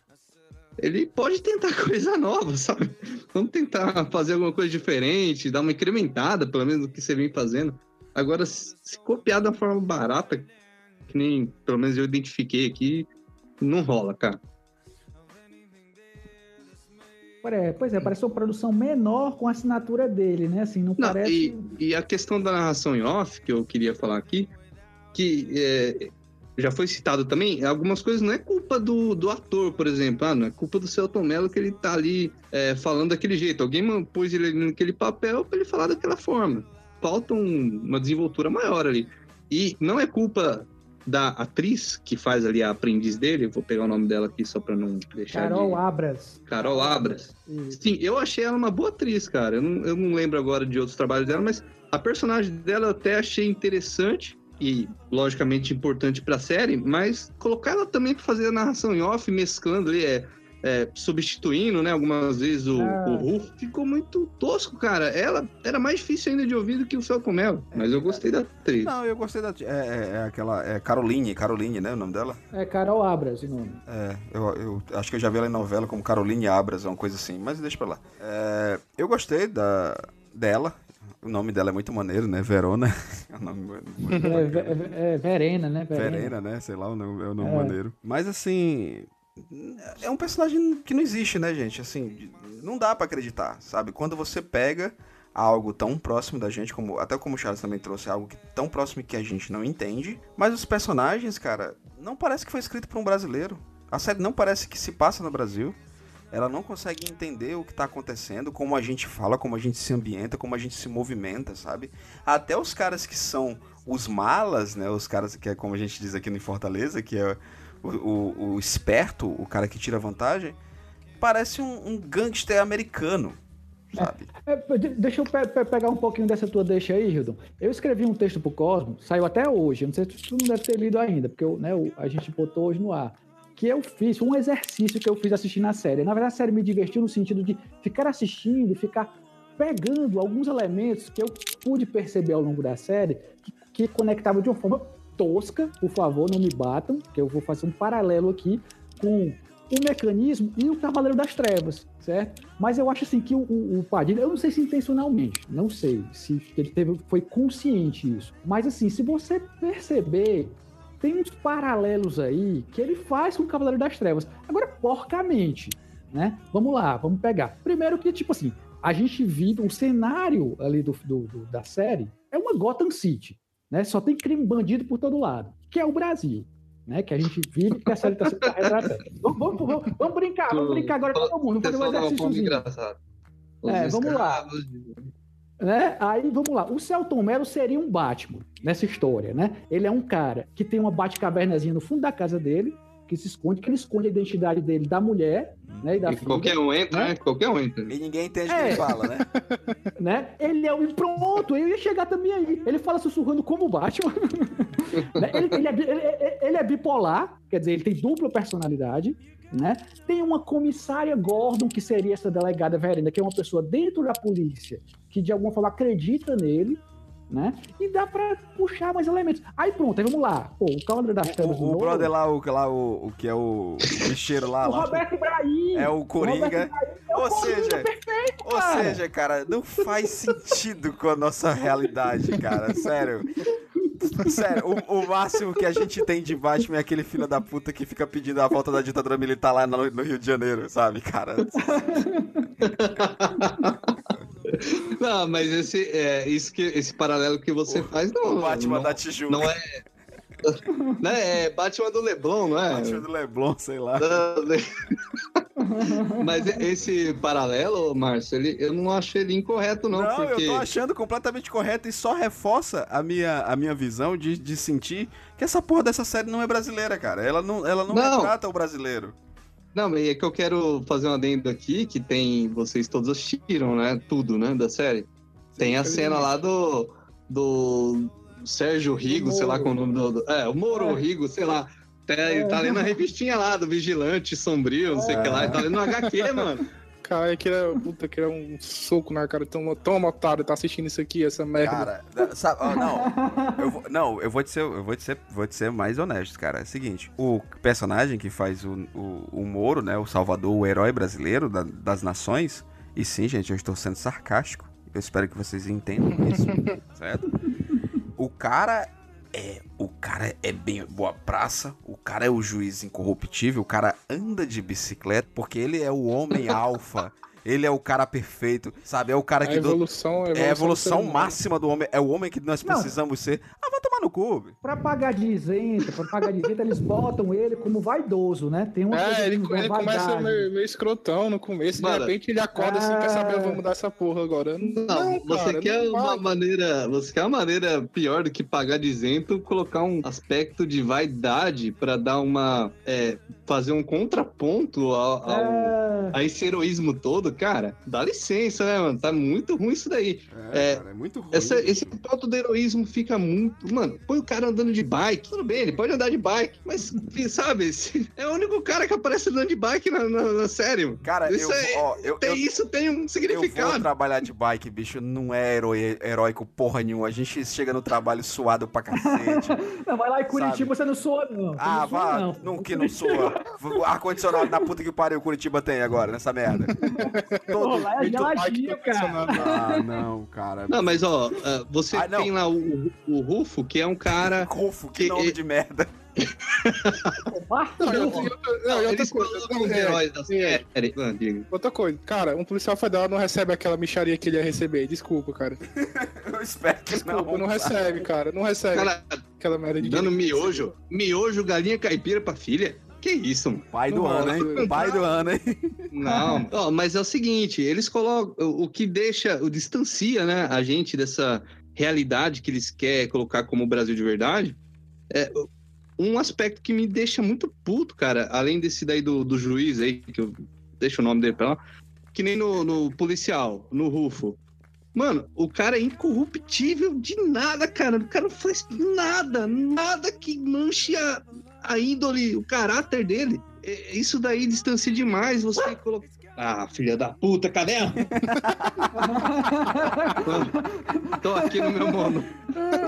ele pode tentar coisa nova, sabe? Vamos tentar fazer alguma coisa diferente, dar uma incrementada, pelo menos, do que você vem fazendo. Agora, se copiar da forma barata, que nem, pelo menos, eu identifiquei aqui, não rola, cara. É, pois é, parece uma produção menor com a assinatura dele, né? Assim, não, não parece. E, e, a questão da narração em off, que eu queria falar aqui, que é, já foi citado também, algumas coisas não é culpa do, do ator, por exemplo. Ah, não é culpa do Celton Mello que ele tá ali é, falando daquele jeito. Alguém pôs ele naquele papel para ele falar daquela forma. Falta um, uma desenvoltura maior ali. E não é culpa da atriz que faz ali a aprendiz dele, vou pegar o nome dela aqui só para não deixar. Carol de... Abras. Carol Abras. Sim, eu achei ela uma boa atriz, cara. Eu não, eu não lembro agora de outros trabalhos dela, mas a personagem dela eu até achei interessante e logicamente importante para a série, mas colocar ela também para fazer a narração em off, mesclando ali, é, é, substituindo, né, algumas vezes o, ah. o Rufo, ficou muito tosco, cara. Ela era mais difícil ainda de ouvir do que o Falcon Mel, mas eu gostei da atriz. Não, eu gostei da. É, é, é, aquela. É Caroline, Caroline, né? O nome dela? É Carol Abras o nome. É, eu, eu acho que eu já vi ela em novela como Caroline Abras, uma coisa assim, mas deixa pra lá. É, eu gostei da, dela. O nome dela é muito maneiro, né? Verona. É, nome, é, é, Verena, né? Verena. Verena, né? Sei lá o nome, é o nome maneiro. Mas assim, é um personagem que não existe, né, gente? Assim, não dá para acreditar, sabe? Quando você pega algo tão próximo da gente, como até como o Charles também trouxe, algo que, tão próximo que a gente não entende, mas os personagens, cara, não parece que foi escrito por um brasileiro. A série não parece que se passa no Brasil. Ela não consegue entender o que tá acontecendo, como a gente fala, como a gente se ambienta, como a gente se movimenta, sabe? Até os caras que são os malas, né? Os caras que é como a gente diz aqui no Fortaleza, que é o, o, o esperto, o cara que tira vantagem, parece um, um gangster americano, sabe? É, é, deixa eu pe pe pegar um pouquinho dessa tua deixa aí, Hildon. Eu escrevi um texto pro Cosmo, saiu até hoje, não sei se tu não deve ter lido ainda, porque eu, né, a gente botou hoje no ar. Que eu fiz, um exercício que eu fiz assistindo a série. Na verdade, a série me divertiu no sentido de ficar assistindo, ficar pegando alguns elementos que eu pude perceber ao longo da série que, que conectavam de uma forma tosca, por favor, não me batam, que eu vou fazer um paralelo aqui com o mecanismo e o Cavaleiro das Trevas, certo? Mas eu acho assim que o, o, o Padilha, eu não sei se intencionalmente, não sei se ele teve, foi consciente isso, mas assim, se você perceber, tem uns paralelos aí que ele faz com o Cavaleiro das Trevas. Agora, porcamente, né? Vamos lá, vamos pegar. Primeiro que, tipo assim, a gente vive um cenário ali do, do, do da série, é uma Gotham City, né? Só tem crime bandido por todo lado, que é o Brasil. Né, que a gente vive que a série está sendo retratando. Vamos, vamos, vamos, vamos, brincar, vamos brincar agora com todo mundo. Vamos fazer um exercício. É, vamos lá. Né? Aí vamos lá. O Celton Mello seria um Batman nessa história, né? Ele é um cara que tem uma Batcavernazinha no fundo da casa dele, que se esconde, que ele esconde a identidade dele da mulher, né? E da e filha, qualquer um entra, né? né? Qualquer um entra. E ninguém entende o é. que ele fala, né? né? Ele é o. Pronto, eu ia chegar também aí. Ele fala sussurrando como Batman. né? ele, ele, é, ele, ele é bipolar, quer dizer, ele tem dupla personalidade. Né? Tem uma comissária Gordon, que seria essa delegada Verena, que é uma pessoa dentro da polícia, que de alguma forma acredita nele, né? E dá pra puxar mais elementos. Aí pronto, aí vamos lá. Pô, o Cavaleiro das Trevas. O, o brother lá, o, lá o, o que é o bicheiro lá. o lá, Roberto Ibrahim. É o Coringa. É o ou Coringa seja, perfeito, ou cara. seja, cara, não faz sentido com a nossa realidade, cara. Sério. Sério, o, o, máximo que a gente tem de Batman é aquele filho da puta que fica pedindo a volta da ditadura militar lá no, no Rio de Janeiro, sabe, cara? Não, mas esse, é, isso que, esse paralelo que você o, faz não. O Batman não, da Tijuca. Não é. né? É Batman do Leblon, não é? Batman do Leblon, sei lá. Mas esse paralelo, Márcio, ele, eu não acho ele incorreto, não. Não, porque... eu tô achando completamente correto e só reforça a minha, a minha visão de, de sentir que essa porra dessa série não é brasileira, cara. Ela não, ela não, não. retrata o brasileiro. Não, é que eu quero fazer um adendo aqui, que tem. Vocês todos assistiram, né? Tudo, né? Da série. Tem a cena lá do. Do Sérgio Rigo, sei lá qual o nome do. É, o Moro é. Rigo, sei lá. Tá, é. tá lendo a revistinha lá do Vigilante Sombrio, não sei o é. que lá. Tá lendo no HQ, mano. Cara, que era, puta, que era um soco na cara. Tão, tão otário, tá assistindo isso aqui, essa merda. Cara, sabe, não. Eu vou, não, eu vou te ser, eu vou te ser, vou te ser mais honesto, cara. É o seguinte, o personagem que faz o, o, o Moro, né, o Salvador, o herói brasileiro da, das nações, e sim, gente, eu estou sendo sarcástico. Eu espero que vocês entendam isso, certo? O cara é. O cara é bem boa praça, o cara é o juiz incorruptível, o cara anda de bicicleta, porque ele é o homem alfa Ele é o cara perfeito, sabe? É o cara A que. do- evolução, é a evolução evolução máxima do homem. É o homem que nós Não. precisamos ser. Ah, vai tomar no cu. Pra pagar de isento, pra pagar de isento, eles botam ele como vaidoso, né? Tem uma coisa É, ele, ele começa meio, meio escrotão no começo, Mano, de repente ele acorda assim, quer saber, eu vou mudar essa porra agora. Não, Não, você cara, quer não uma vai. maneira. Você quer uma maneira pior do que pagar de isento, colocar um aspecto de vaidade pra dar uma. é, fazer um contraponto ao, ao- É, a esse heroísmo todo, cara. Dá licença, né, mano? Tá muito ruim isso daí. É, É, cara, é muito ruim. Essa- esse ponto do heroísmo fica muito. Mano, põe o cara andando de bike. Tudo bem, ele pode andar de bike, mas, sabe, esse- é o único cara que aparece andando de bike na, na, na série. mano. Cara, isso, eu, é- ó, eu, tem, eu, isso tem um eu vou significado. trabalhar de bike, bicho. Não é herói, heróico porra nenhuma. A gente chega no trabalho suado pra cacete. não, vai lá em Curitiba, você não soa, não. Ah, não vá, não. não, que não soa. Ar-condicionado na puta que pariu Curitiba tem agora, nessa merda. Todo... lá é geladinho, cara. Ah, não, cara. Não, mas ó, ah, você Ah, tem lá o, o Rufo, que é um cara. Rufo, que Que- nome de merda. Não, outra- não, outra Eles coisa, colocam não, os é, heróis da é, série. Diga. Outra coisa, cara, um policial federal não recebe aquela micharia que ele ia receber. Desculpa, cara. Eu espero que Desculpa, não. não, recebe, cara. Não recebe Cara, aquela merda de dando miojo. Miojo, galinha caipira pra filha? Que isso, mano? Pai do Não, ano, hein? não. Pai do ano, hein? Não, ó, mas é o seguinte, eles colocam o o que deixa, o distancia, né, a gente dessa realidade que eles querem colocar como o Brasil de verdade. É um aspecto que me deixa muito puto, cara, além desse daí do, do juiz aí, que eu deixo o nome dele pra lá, que nem no, no policial, no Rufo. Mano, o cara é incorruptível de nada, cara. O cara não faz nada, nada que manche a, a índole, o caráter dele. É, Isso daí distancia demais você colocar. Ah, filha da puta, cadê ela? tô, aqui no meu mono.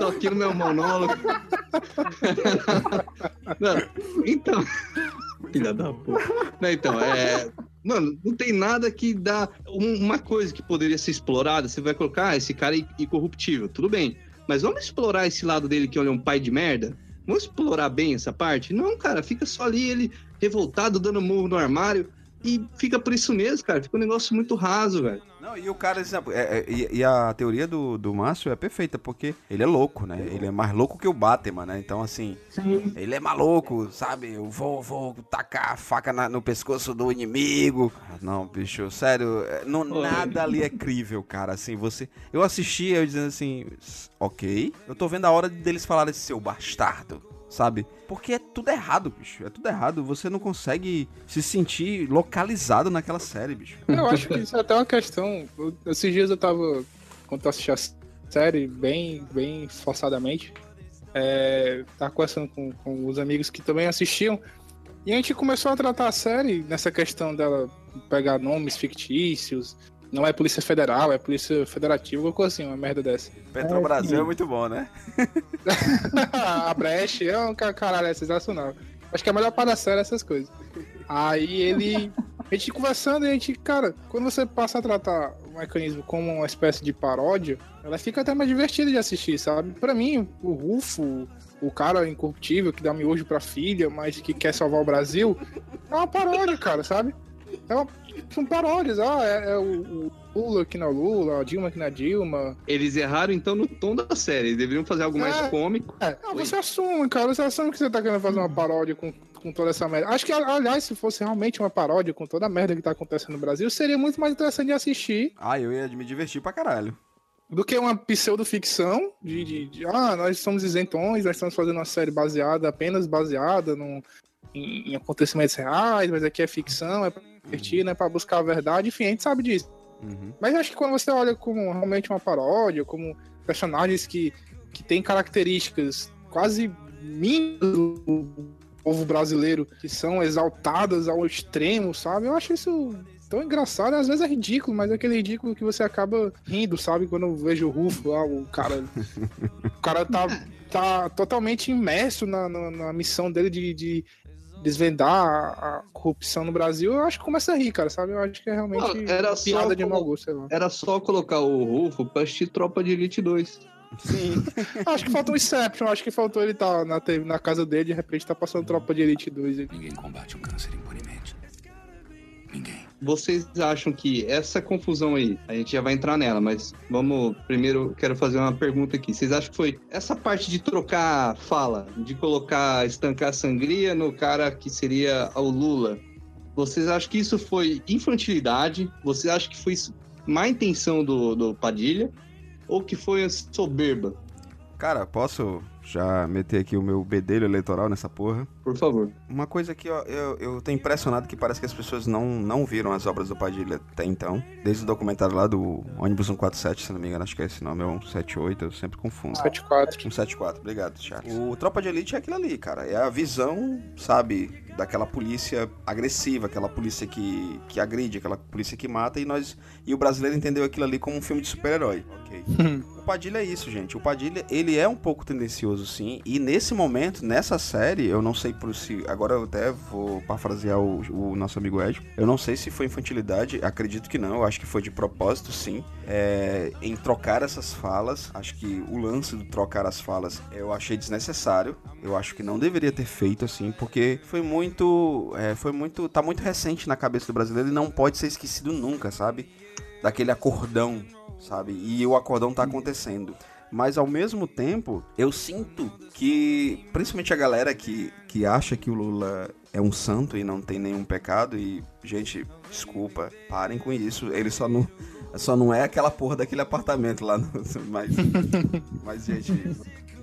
Tô aqui no meu monólogo. Não, então. Filha da puta. Não, então, é. Mano, não tem nada que dá. um- uma coisa que poderia ser explorada, você vai colocar, ah, esse cara é incorruptível, tudo bem. Mas vamos explorar esse lado dele que ele é um pai de merda? Vamos explorar bem essa parte? Não, cara, fica só ali ele revoltado, dando murro no armário. E fica por isso mesmo, cara. Fica um negócio muito raso, velho. Não, e o cara, é- é- e, e a teoria do, do Márcio é perfeita, porque ele é louco, né? Ele é mais louco que o Batman, né? Então, assim, Sim. ele é maluco, sabe? Eu vou, vou tacar a faca na- no pescoço do inimigo. Não, bicho, sério, é, não, nada ali é crível, cara. Assim, você. Eu assisti, eu dizendo assim, "S- ok. Eu tô vendo a hora deles falarem seu bastardo. Sabe? Porque é tudo errado, bicho. É tudo errado. Você não consegue se sentir localizado naquela série, bicho. Eu acho que isso é até uma questão. Esses dias eu tava. Quando eu assisti a série, bem, bem forçadamente, é, tava conversando com, com os amigos que também assistiam. E a gente começou a tratar a série nessa questão dela pegar nomes fictícios. Não é Polícia Federal, é Polícia Federativa, alguma coisa assim, uma merda dessa. Petrobrasil é muito bom, né? a Brecht é um ca- caralho, é sensacional. Acho que é a melhor parte da série é essas coisas. Aí ele. A gente conversando e a gente, cara, quando você passa a tratar o mecanismo como uma espécie de paródia, ela fica até mais divertida de assistir, sabe? Pra mim, o Rufo, o cara incorruptível que dá miojo pra filha, mas que quer salvar o Brasil, é uma paródia, cara, sabe? É uma, são paródias, ah, é, é o, o Lula que não é o Lula, a Dilma que não é Dilma. Eles erraram então no tom da série. Eles deveriam fazer algo mais É. cômico. É, ah, você assume, cara. Você assume que você tá querendo fazer uma paródia com, com toda essa merda. Acho que, aliás, se fosse realmente uma paródia com toda a merda que tá acontecendo no Brasil, seria muito mais interessante de assistir Ah, eu ia me divertir pra caralho. do que uma pseudoficção de, de, de, ah, nós somos isentões, nós estamos fazendo uma série baseada, apenas baseada num, em, em acontecimentos reais, mas aqui é ficção, é pra divertir, né, pra buscar a verdade, enfim, a gente sabe disso. Uhum. Mas eu acho que quando você olha como realmente uma paródia, como personagens que, que têm características quase mínimas do povo brasileiro, que são exaltadas ao extremo, sabe? Eu acho isso tão engraçado, às vezes é ridículo, mas é aquele ridículo que você acaba rindo, sabe? Quando eu vejo o Rufo lá, o cara. o cara tá, tá totalmente imerso na, na, na missão dele de, de desvendar a, a corrupção no Brasil. Eu acho que começa a rir, cara, sabe? Eu acho que é realmente Não, era só piada de mau gosto, sei lá. Era só colocar o Rufo pra assistir Tropa de Elite 2. Sim. acho que faltou o Inception, acho que faltou ele estar na, TV na casa dele, de repente tá passando Tropa de Elite 2. Ninguém combate um câncer impunemente. Ninguém. Vocês acham que essa confusão aí, a gente já vai entrar nela, mas vamos primeiro quero fazer uma pergunta aqui. Vocês acham que foi essa parte de trocar fala, de colocar estancar a sangria no cara que seria o Lula? Vocês acham que isso foi infantilidade? Vocês acham que foi má intenção do, do Padilha? Ou que foi soberba? Cara, posso já meter aqui o meu bedelho eleitoral nessa porra. Por favor. Uma coisa que eu, eu, eu tô impressionado que parece que as pessoas não, não viram as obras do Padilha até então. Desde o documentário lá do ônibus 147, se não me engano, acho que é esse nome, é 178, eu sempre confundo. 74. 174, obrigado, Charles. O Tropa de Elite é aquilo ali, cara. É a visão, sabe, daquela polícia agressiva, aquela polícia que, que agride, aquela polícia que mata, e nós. E o brasileiro entendeu aquilo ali como um filme de super-herói. Ok. o Padilha é isso, gente. O Padilha, ele é um pouco tendencioso, sim. E nesse momento, nessa série, eu não sei por se. Agora eu até vou parafrasear o, o nosso amigo Ed. Eu não sei se foi infantilidade, acredito que não. Eu acho que foi de propósito, sim. É, em trocar essas falas. Acho que o lance de trocar as falas eu achei desnecessário. Eu acho que não deveria ter feito assim, porque foi muito. É, foi muito. tá muito recente na cabeça do brasileiro e não pode ser esquecido nunca, sabe? Daquele acordão, sabe? E o acordão tá acontecendo. Mas ao mesmo tempo, eu sinto que, principalmente a galera que, que acha que o Lula é um santo e não tem nenhum pecado, e, gente, desculpa, parem com isso. Ele só não, só não é aquela porra daquele apartamento lá no. Mas, mas gente.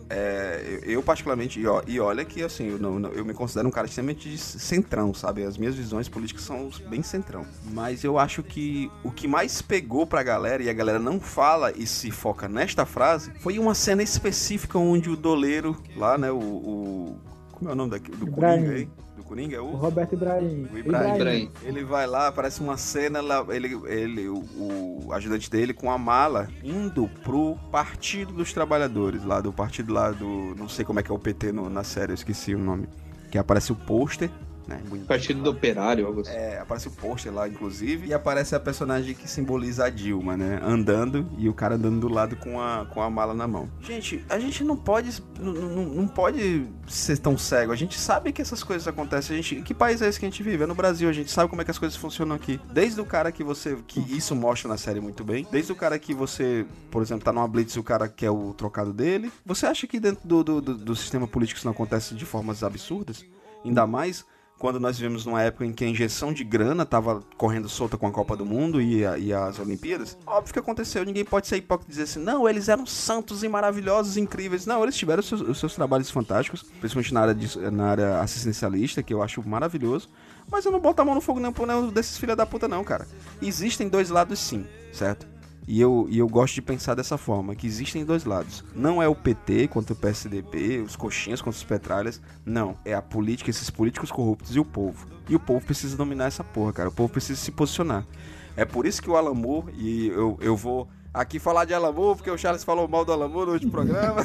É, eu, particularmente, e, ó, e, olha que assim, eu, não, eu me considero um cara extremamente centrão, sabe? As minhas visões políticas são bem centrão. Mas eu acho que o que mais pegou pra galera, e a galera não fala e se foca nesta frase, foi uma cena específica onde o doleiro, lá, né, o. o como é o nome daqui, do Coringa aí? Do Coringa? É o, o Roberto Ibrahim. O Ibrahim. Ibrahim. Ele vai lá, aparece uma cena, lá, ele, ele o, o, ajudante dele com a mala indo pro Partido dos Trabalhadores, lá do partido lá do. Não sei como é que é o PT no, na série, eu esqueci o nome. Que aparece o pôster né? Partido do Operário, algo assim. É, aparece o pôster lá, inclusive, e aparece a personagem que simboliza a Dilma, né? Andando e o cara andando do lado com a, com a mala na mão. Gente, a gente não pode não, não pode ser tão cego. A gente sabe que essas coisas acontecem. A gente, que país é esse que a gente vive? É no Brasil, a gente sabe como é que as coisas funcionam aqui. Desde o cara que você. que isso mostra na série muito bem. Desde o cara que você, por exemplo, tá numa blitz e o cara quer o trocado dele. Você acha que dentro do, do, do, do sistema político isso não acontece de formas absurdas? Ainda mais quando nós vivemos numa época em que a injeção de grana estava correndo solta com a Copa do Mundo e, a, e, as Olimpíadas, óbvio que aconteceu. Ninguém pode ser hipócrita e dizer assim, não, eles eram santos e maravilhosos, incríveis. Não, eles tiveram os seus, os seus trabalhos fantásticos, principalmente na área, de, na área assistencialista, que eu acho maravilhoso. Mas eu não boto a mão no fogo nem por nenhum desses filha da puta, não, cara. Existem dois lados sim, certo? E eu, e eu gosto de pensar dessa forma, que existem dois lados. Não é o PT contra o PSDB, os coxinhas contra os petralhas. Não, é a política, esses políticos corruptos e o povo. E o povo precisa dominar essa porra, cara. O povo precisa se posicionar. É por isso que o Alamur, e eu, eu vou aqui falar de Alamur, porque o Charles falou mal do Alamur no último programa.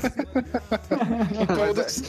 todos.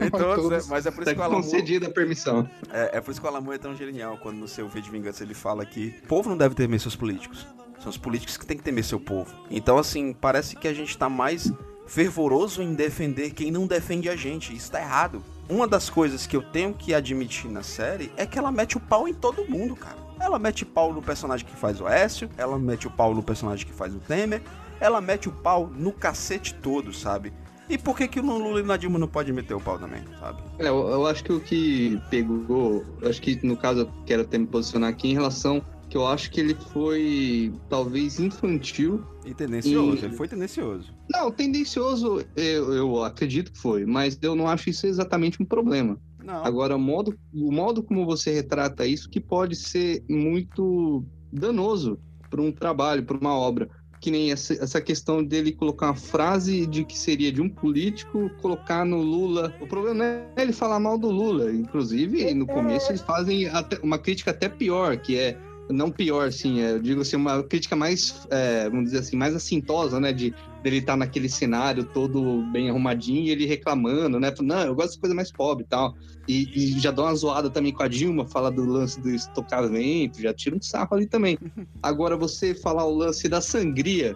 em todos, né? Mas é por isso tá que o Alamur... concedida a permissão. É, é por isso que o Alamur é tão genial, quando no seu V de Vingança ele fala que o povo não deve temer seus políticos. São os políticos que têm que temer seu povo. Então, assim, parece que a gente tá mais fervoroso em defender quem não defende a gente. Isso tá errado. Uma das coisas que eu tenho que admitir na série é que ela mete o pau em todo mundo, cara. Ela mete o pau no personagem que faz o Écio, ela mete o pau no personagem que faz o Temer, ela mete o pau no cacete todo, sabe? E por que, que o Lula e o Dilma não pode meter o pau também, sabe? É, eu, eu, acho que o que pegou, acho que no caso eu quero até me posicionar aqui em relação que eu acho que ele foi talvez infantil. E tendencioso, e... ele foi tendencioso. Não, tendencioso eu, eu acredito que foi, mas eu não acho isso exatamente um problema. Não. Agora, o modo, o modo como você retrata isso que pode ser muito danoso para um trabalho, para uma obra. Que nem essa, essa questão dele colocar uma frase de que seria de um político, colocar no Lula. O problema não é ele falar mal do Lula. Inclusive, no começo, eles fazem uma crítica até pior, que é não pior, assim, é, eu digo assim, uma crítica mais, é, vamos dizer assim, mais assintosa, né, de dele estar tá naquele cenário todo bem arrumadinho e ele reclamando, né, não, eu gosto de coisa mais pobre e tal, e, e, já dá uma zoada também com a Dilma, fala do lance do estocamento, já tira um sarro ali também. Agora, você falar o lance da sangria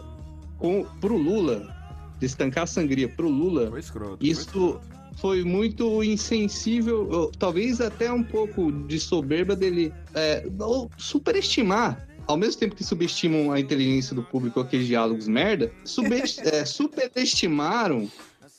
com, pro Lula, de estancar a sangria pro Lula, foi escroto, isso... Foi escroto foi muito insensível, talvez até um pouco de soberba dele é, ou superestimar ao mesmo tempo que subestimam a inteligência do público aqueles diálogos merda, é, superestimaram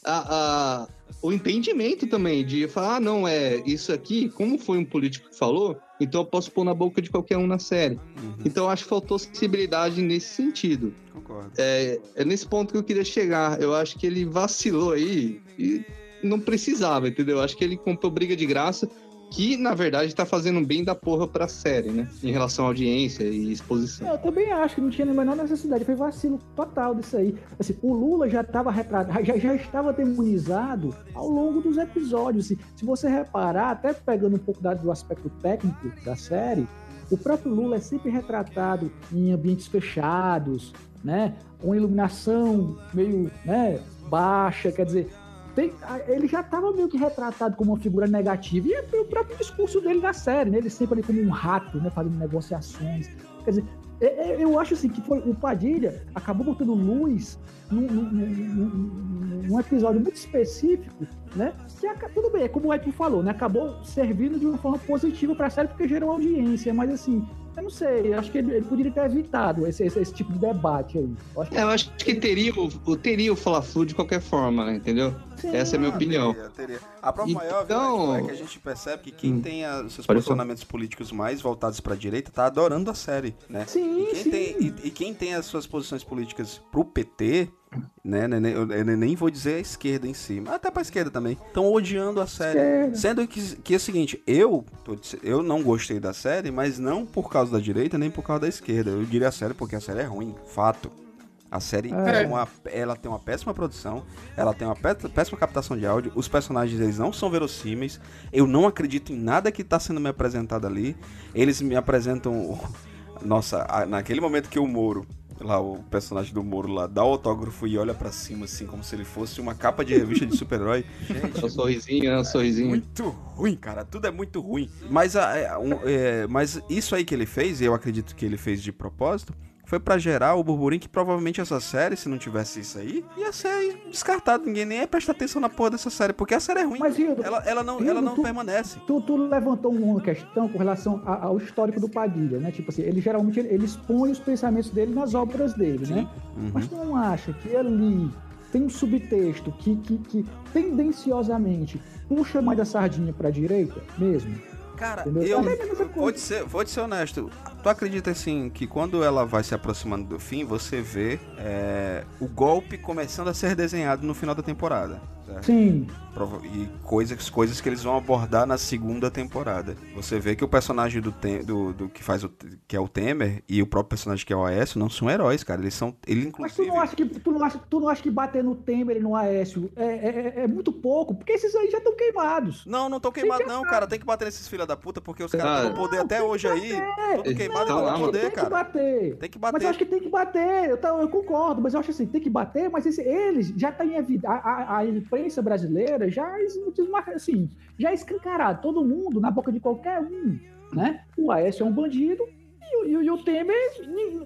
a, a, o entendimento também de falar, ah, não, é isso aqui, como foi um político que falou, então eu posso pôr na boca de qualquer um na série. Uhum. Então acho que faltou sensibilidade nesse sentido. Concordo. É, é nesse ponto que eu queria chegar. Eu acho que ele vacilou aí e não precisava, entendeu? Acho que ele comprou briga de graça que na verdade tá fazendo bem da porra pra série, né? Em relação à audiência e exposição. Eu também acho que não tinha a menor necessidade, foi vacilo total disso aí. Assim, o Lula já estava retratado, já, já estava demonizado ao longo dos episódios. Assim, se você reparar, até pegando um pouco do aspecto técnico da série, o próprio Lula é sempre retratado em ambientes fechados, né? Com iluminação meio né, baixa, quer dizer, tem, ele já estava meio que retratado como uma figura negativa. E é o próprio discurso dele na série, né? Ele sempre ali como um rato, né? Fazendo negociações. Quer dizer, é, é, eu acho assim que foi o Padilha acabou botando luz num, num, num, num episódio muito específico, né? Que tudo bem, é como o Edson falou, né? Acabou servindo de uma forma positiva para a série porque gerou audiência, mas assim, eu não sei, acho que ele, ele poderia ter evitado esse, esse, esse, tipo de debate aí. Eu acho que, é, eu acho que teria, o, teria o Fla-Flu de qualquer forma, né? entendeu? Sim, Essa é a minha opinião. Teria, teria. A prova então... maior é que a gente percebe que quem hum. tem os seus posicionamentos políticos mais voltados para a direita tá adorando a série, né? Sim, e quem, sim. Tem, e, e quem tem as suas posições políticas pro PT né, né, né? Eu, eu, nem vou dizer a esquerda em si, mas até pra esquerda também. Estão odiando a série. Esquerda. Sendo que, que é o seguinte, eu, eu não gostei da série, mas não por causa da direita, nem por causa da esquerda. Eu diria a série porque a série é ruim, fato. A série é. é uma, ela tem uma péssima produção, ela tem uma péssima captação de áudio, os personagens eles não são verossímeis, eu não acredito em nada que está sendo me apresentado ali. Eles me apresentam. Nossa, naquele momento que o Moro lá o personagem do Moro lá dá o autógrafo e olha para cima assim como se ele fosse uma capa de revista de super-herói. Gente, é um sorrisinho, é um sorrisinho. Muito ruim, cara, tudo é muito ruim. Mas, é, um, é, mas isso aí que ele fez, e eu acredito que ele fez de propósito, foi para gerar o burburinho que provavelmente essa série, se não tivesse isso aí, ia ser descartado. Ninguém nem ia prestar atenção na porra dessa série, porque a série é ruim. Mas, Hildo, ela, ela não, Hildo, ela não tu, permanece. Tu, tu, levantou uma questão com relação ao histórico do Padilha, né? Tipo assim, ele geralmente ele, ele expõe os pensamentos dele nas obras dele, Sim. né? Uhum. Mas tu não acha que ali tem um subtexto que, que, que tendenciosamente puxa mais da sardinha pra direita mesmo? Cara, Entendeu? eu vou te, ser, vou te ser honesto. Tu acredita assim que quando ela vai se aproximando do fim, você vê é, o golpe começando a ser desenhado no final da temporada? Certo? Sim. E coisas, coisas que eles vão abordar na segunda temporada. Você vê que o personagem do, do, do, que faz o que é o Temer e o próprio personagem que é o Aécio não são heróis, cara. Eles são. Ele, inclusive... Mas tu não acha que tu não acha, tu não acha que bater no Temer e no Aécio é, é, é, é muito pouco? Porque esses aí já estão queimados. Não, não estão queimados, não, tá. cara. Tem que bater nesses filha da puta, porque os caras estão no poder até hoje aí. Tudo queimado não, no poder, tem cara. Que bater. Tem que bater. Mas eu acho que tem que bater. Eu, eu concordo, mas eu acho assim, tem que bater, mas esse, eles já estão em vida. A, a, a imprensa brasileira já, assim, já escancarado, todo mundo na boca de qualquer um, né? O Aécio é um bandido e, e, e o Temer,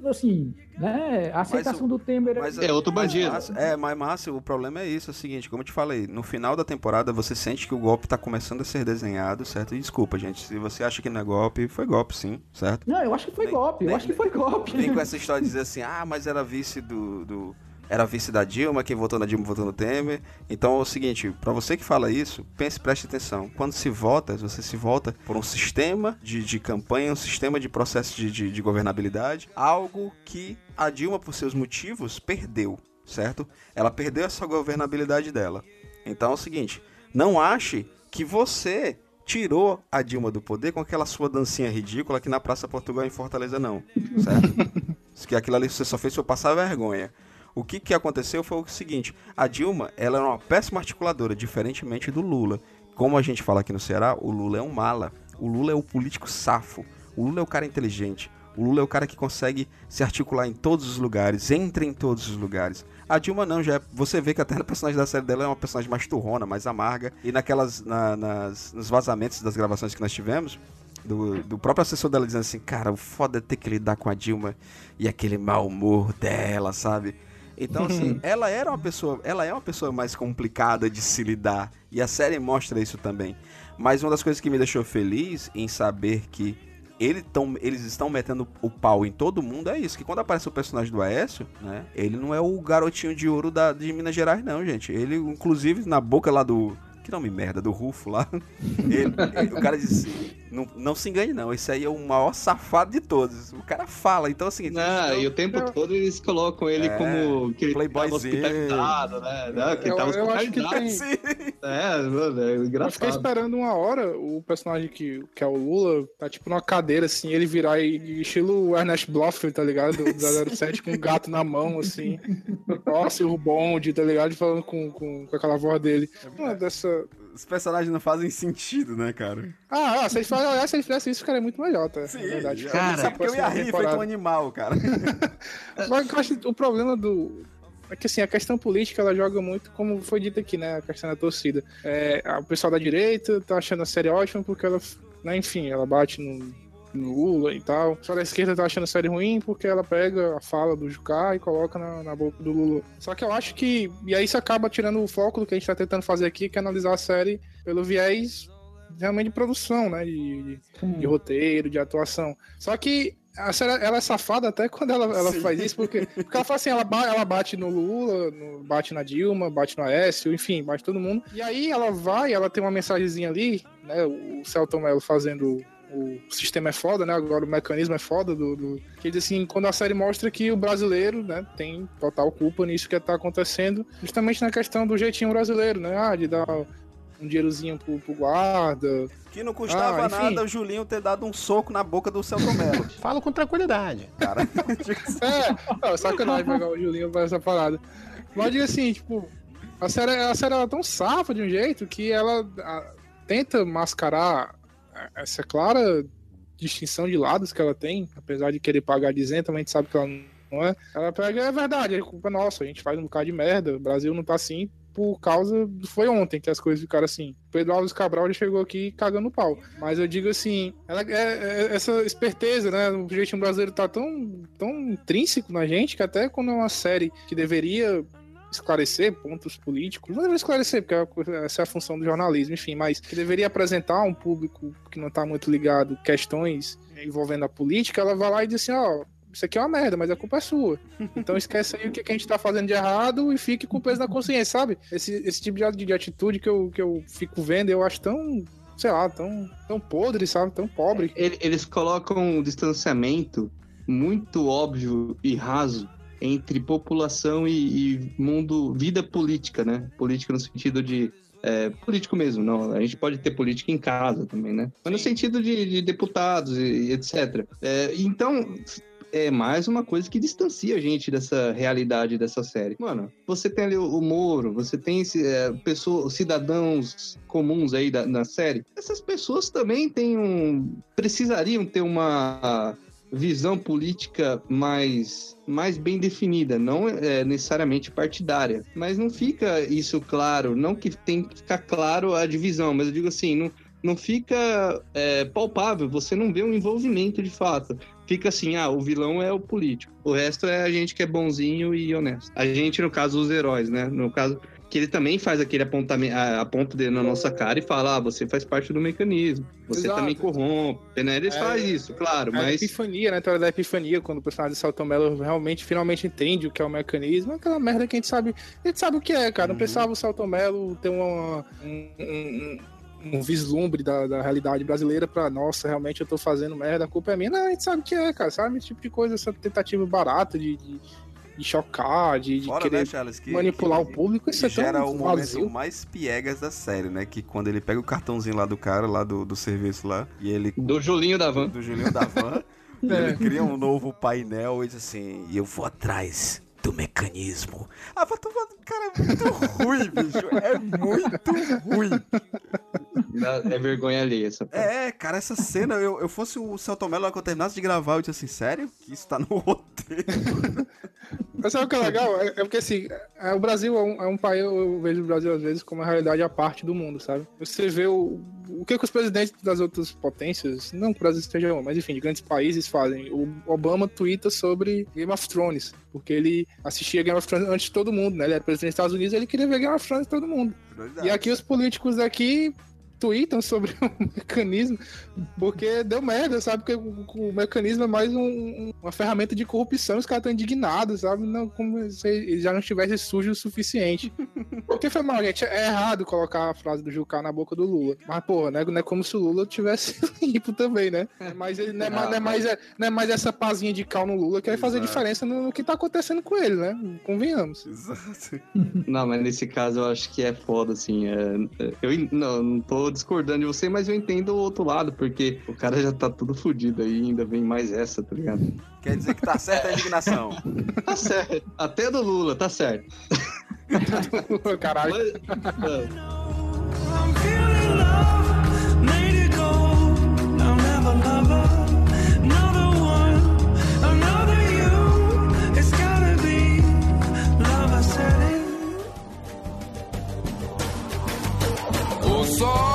assim, né? A aceitação o, do Temer é, é outro bandido. Mas, é, mas Márcio, o problema é isso, é o seguinte, como eu te falei, no final da temporada você sente que o golpe tá começando a ser desenhado, certo? E desculpa, gente, se você acha que não é golpe, foi golpe sim, certo? Não, eu acho que foi nem, golpe, nem, eu acho que foi golpe. Vem com essa história de dizer assim, ah, mas era vice do... do era vice da Dilma, quem votou na Dilma votou no Temer. Então é o seguinte, para você que fala isso, pense, preste atenção. Quando se vota, você se vota por um sistema de, de campanha, um sistema de processo de, de, de governabilidade, algo que a Dilma, por seus motivos, perdeu, certo? Ela perdeu essa governabilidade dela. Então é o seguinte, não ache que você tirou a Dilma do poder com aquela sua dancinha ridícula aqui na Praça Portugal em Fortaleza, não. Certo? que aquilo ali você só fez eu passar vergonha. O que, que aconteceu foi o seguinte: a Dilma ela era uma péssima articuladora, diferentemente do Lula. Como a gente fala aqui no Ceará, o Lula é um mala. O Lula é o político safo. O Lula é o cara inteligente. O Lula é o cara que consegue se articular em todos os lugares, entra em todos os lugares. A Dilma não, já é, você vê que até a personagem da série dela é uma personagem mais turrona, mais amarga. E naquelas, na, nas, nos vazamentos das gravações que nós tivemos, do, do próprio assessor dela dizendo assim, cara, o foda é ter que lidar com a Dilma e aquele mau humor dela, sabe? Então, assim, ela era uma pessoa. Ela é uma pessoa mais complicada de se lidar. E a série mostra isso também. Mas uma das coisas que me deixou feliz em saber que ele tão, eles estão metendo o pau em todo mundo é isso. Que quando aparece o personagem do Aécio, né? Ele não é o garotinho de ouro da, de Minas Gerais, não, gente. Ele, inclusive, na boca lá do. Que nome merda, do Rufo lá. Ele, ele, o cara disse: não, não se engane, não. Esse aí é o maior safado de todos. O cara fala, então assim. Não, e o tempo todo eles colocam ele é, como que ele tava hospitalizado, né? Não, que eu, tava eu acho que tem... É, mano, é engraçado. Eu fiquei esperando uma hora o personagem que, que é o Lula, tá tipo numa cadeira, assim, ele virar e, estilo o Ernest Blofeld, tá ligado? Do 007 com um gato na mão, assim. Nossa, e o bonde, tá ligado? Falando com, com, com aquela voz dele. Uma dessa os personagens não fazem sentido, né, cara? Ah, ah se eles fazem, se eles fizessem isso, ficaria muito melhor, tá? Sim, verdade. Cara, sabe porque eu ia rir feito um animal, cara. Mas eu acho o problema do. É que assim, a questão política ela joga muito, como foi dito aqui, né? A questão da torcida. É, o pessoal da direita tá achando a série ótima porque ela, né, enfim, ela bate no Lula e tal. Só da esquerda tá achando a série ruim porque ela pega a fala do Jucá e coloca na, na, boca do Lula. Só que eu acho que. E aí isso acaba tirando o foco do que a gente tá tentando fazer aqui, que é analisar a série pelo viés realmente de produção, né? De, de, de roteiro, de atuação. Só que a série, ela é safada até quando ela, ela faz isso, porque, porque ela fala assim, ela, ela bate no Lula, no, bate na Dilma, bate no Aécio, enfim, bate todo mundo. E aí ela vai, ela tem uma mensagenzinha ali, né? O Celton Mello fazendo o sistema é foda, né? Agora o mecanismo é foda do, do, que diz assim, quando a série mostra que o brasileiro, né, tem total culpa nisso que tá acontecendo, justamente na questão do jeitinho brasileiro, né? Ah, de dar um dinheirozinho pro, pro guarda. Que não custava ah, nada o Julinho ter dado um soco na boca do Celto Melo. Falo com tranquilidade. Cara, é, não, sacanagem pegar o Julinho pra essa parada. Mas diga assim, tipo, a série, a série ela é tão safa de um jeito que ela a, tenta mascarar essa clara distinção de lados que ela tem, apesar de querer pagar dizendo, também a gente sabe que ela não é. Ela pega, é verdade, é culpa nossa, a gente faz um bocado de merda, o Brasil não tá assim por causa. Foi ontem que as coisas ficaram assim. Pedro Alves Cabral já chegou aqui cagando pau. Mas eu digo assim, ela, é, é, essa esperteza, né? O jeitinho brasileiro tá tão, tão intrínseco na gente que até quando é uma série que deveria esclarecer pontos políticos, não deveria esclarecer, porque essa é a função do jornalismo, enfim, mas que deveria apresentar a um público que não está muito ligado questões envolvendo a política, ela vai lá e diz assim, ó, isso aqui é uma merda, mas a culpa é sua. Então esquece aí o que a gente tá fazendo de errado e fique com o peso na consciência, sabe? Esse, esse tipo de, de atitude que eu, que eu fico vendo, eu acho tão sei lá, tão, tão podre, sabe? Tão pobre. Eles colocam um distanciamento muito óbvio e raso entre população e, e mundo, vida política, né? Política no sentido de é, político mesmo, não. A gente pode ter política em casa também, né? Mas no sentido de, de deputados e, e etc. É, então, é mais uma coisa que distancia a gente dessa realidade dessa série. Mano, você tem ali o, o Moro, você tem é, pessoas, cidadãos comuns aí da, na série. Essas pessoas também têm um, precisariam ter uma visão política mais, mais bem definida, não é necessariamente partidária. Mas não fica isso claro, não que tem que ficar claro a divisão, mas eu digo assim, não, não fica é, palpável, você não vê um envolvimento de fato. Fica assim, ah, o vilão é o político, o resto é a gente que é bonzinho e honesto. A gente, no caso, os heróis, né? No caso, que ele também faz aquele apontamento, aponta dele na nossa cara e fala, ah, você faz parte do mecanismo, você Exato. também corrompe, né? Eles é, fazem isso, claro, é mas... A epifania, né? A teoria da epifania, quando o personagem de Salto Mello realmente, finalmente entende o que é o mecanismo, é aquela merda que a gente sabe, a gente sabe o que é, cara, não uhum. precisava o Salto Mello ter uma, um, um, um vislumbre da, da realidade brasileira pra, nossa, realmente eu tô fazendo merda, a culpa é minha. Não, a gente sabe o que é, cara, sabe? Esse tipo de coisa, essa tentativa barata de, de de chocar, de, de Fora, querer né, Charles, que, manipular que, o público, isso é gera tão o momento mais piegas da série, né? Que quando ele pega o cartãozinho lá do cara, lá do, do serviço lá, e ele... Do Julinho da Van. Do Julinho da Van. é. Ele cria um novo painel e diz assim, e eu vou atrás do mecanismo. Ah, vai tomar. Cara, é muito ruim, bicho. É muito ruim. É vergonha ali essa. É, cara, essa cena, eu, eu fosse o Celton Mello, que eu terminasse de gravar, eu disse assim, sério? Que isso tá no roteiro. Mas sabe o que é legal? É, é porque assim, é, o Brasil é um, é um, país, eu vejo o Brasil às vezes como uma realidade à parte do mundo, sabe? Você vê o, o que, que os presidentes das outras potências, não que o Brasil esteja mas enfim, de grandes países fazem. O Obama twitta sobre Game of Thrones, porque ele assistia Game of Thrones antes de todo mundo, né? Ele era presidente dos Estados Unidos, ele queria ver Game of Thrones de todo mundo. Verdade. E aqui os políticos aqui tweetam sobre o mecanismo, porque deu merda, sabe? Porque o, o mecanismo é mais um, uma ferramenta de corrupção, os caras estão indignados, sabe? Não, como se eles já não estivessem sujos o suficiente. Porque foi mal, gente, é errado colocar a frase do Jucá na boca do Lula. Mas, pô, né, não é como se o Lula tivesse limpo também, né? Mas ele não é, não, não, é mais, é, não é mais essa pazinha de cal no Lula que vai fazer diferença no, no, que tá acontecendo com ele, né? Convenhamos. Exato. Não, mas nesse caso eu acho que é foda, assim. É, eu não, não tô discordando de você, mas eu entendo o outro lado, porque o cara já tá tudo fodido aí, ainda vem mais essa, tá ligado? Quer dizer que tá certa a indignação. tá certo. Até do Lula, tá certo. Caralho. O sol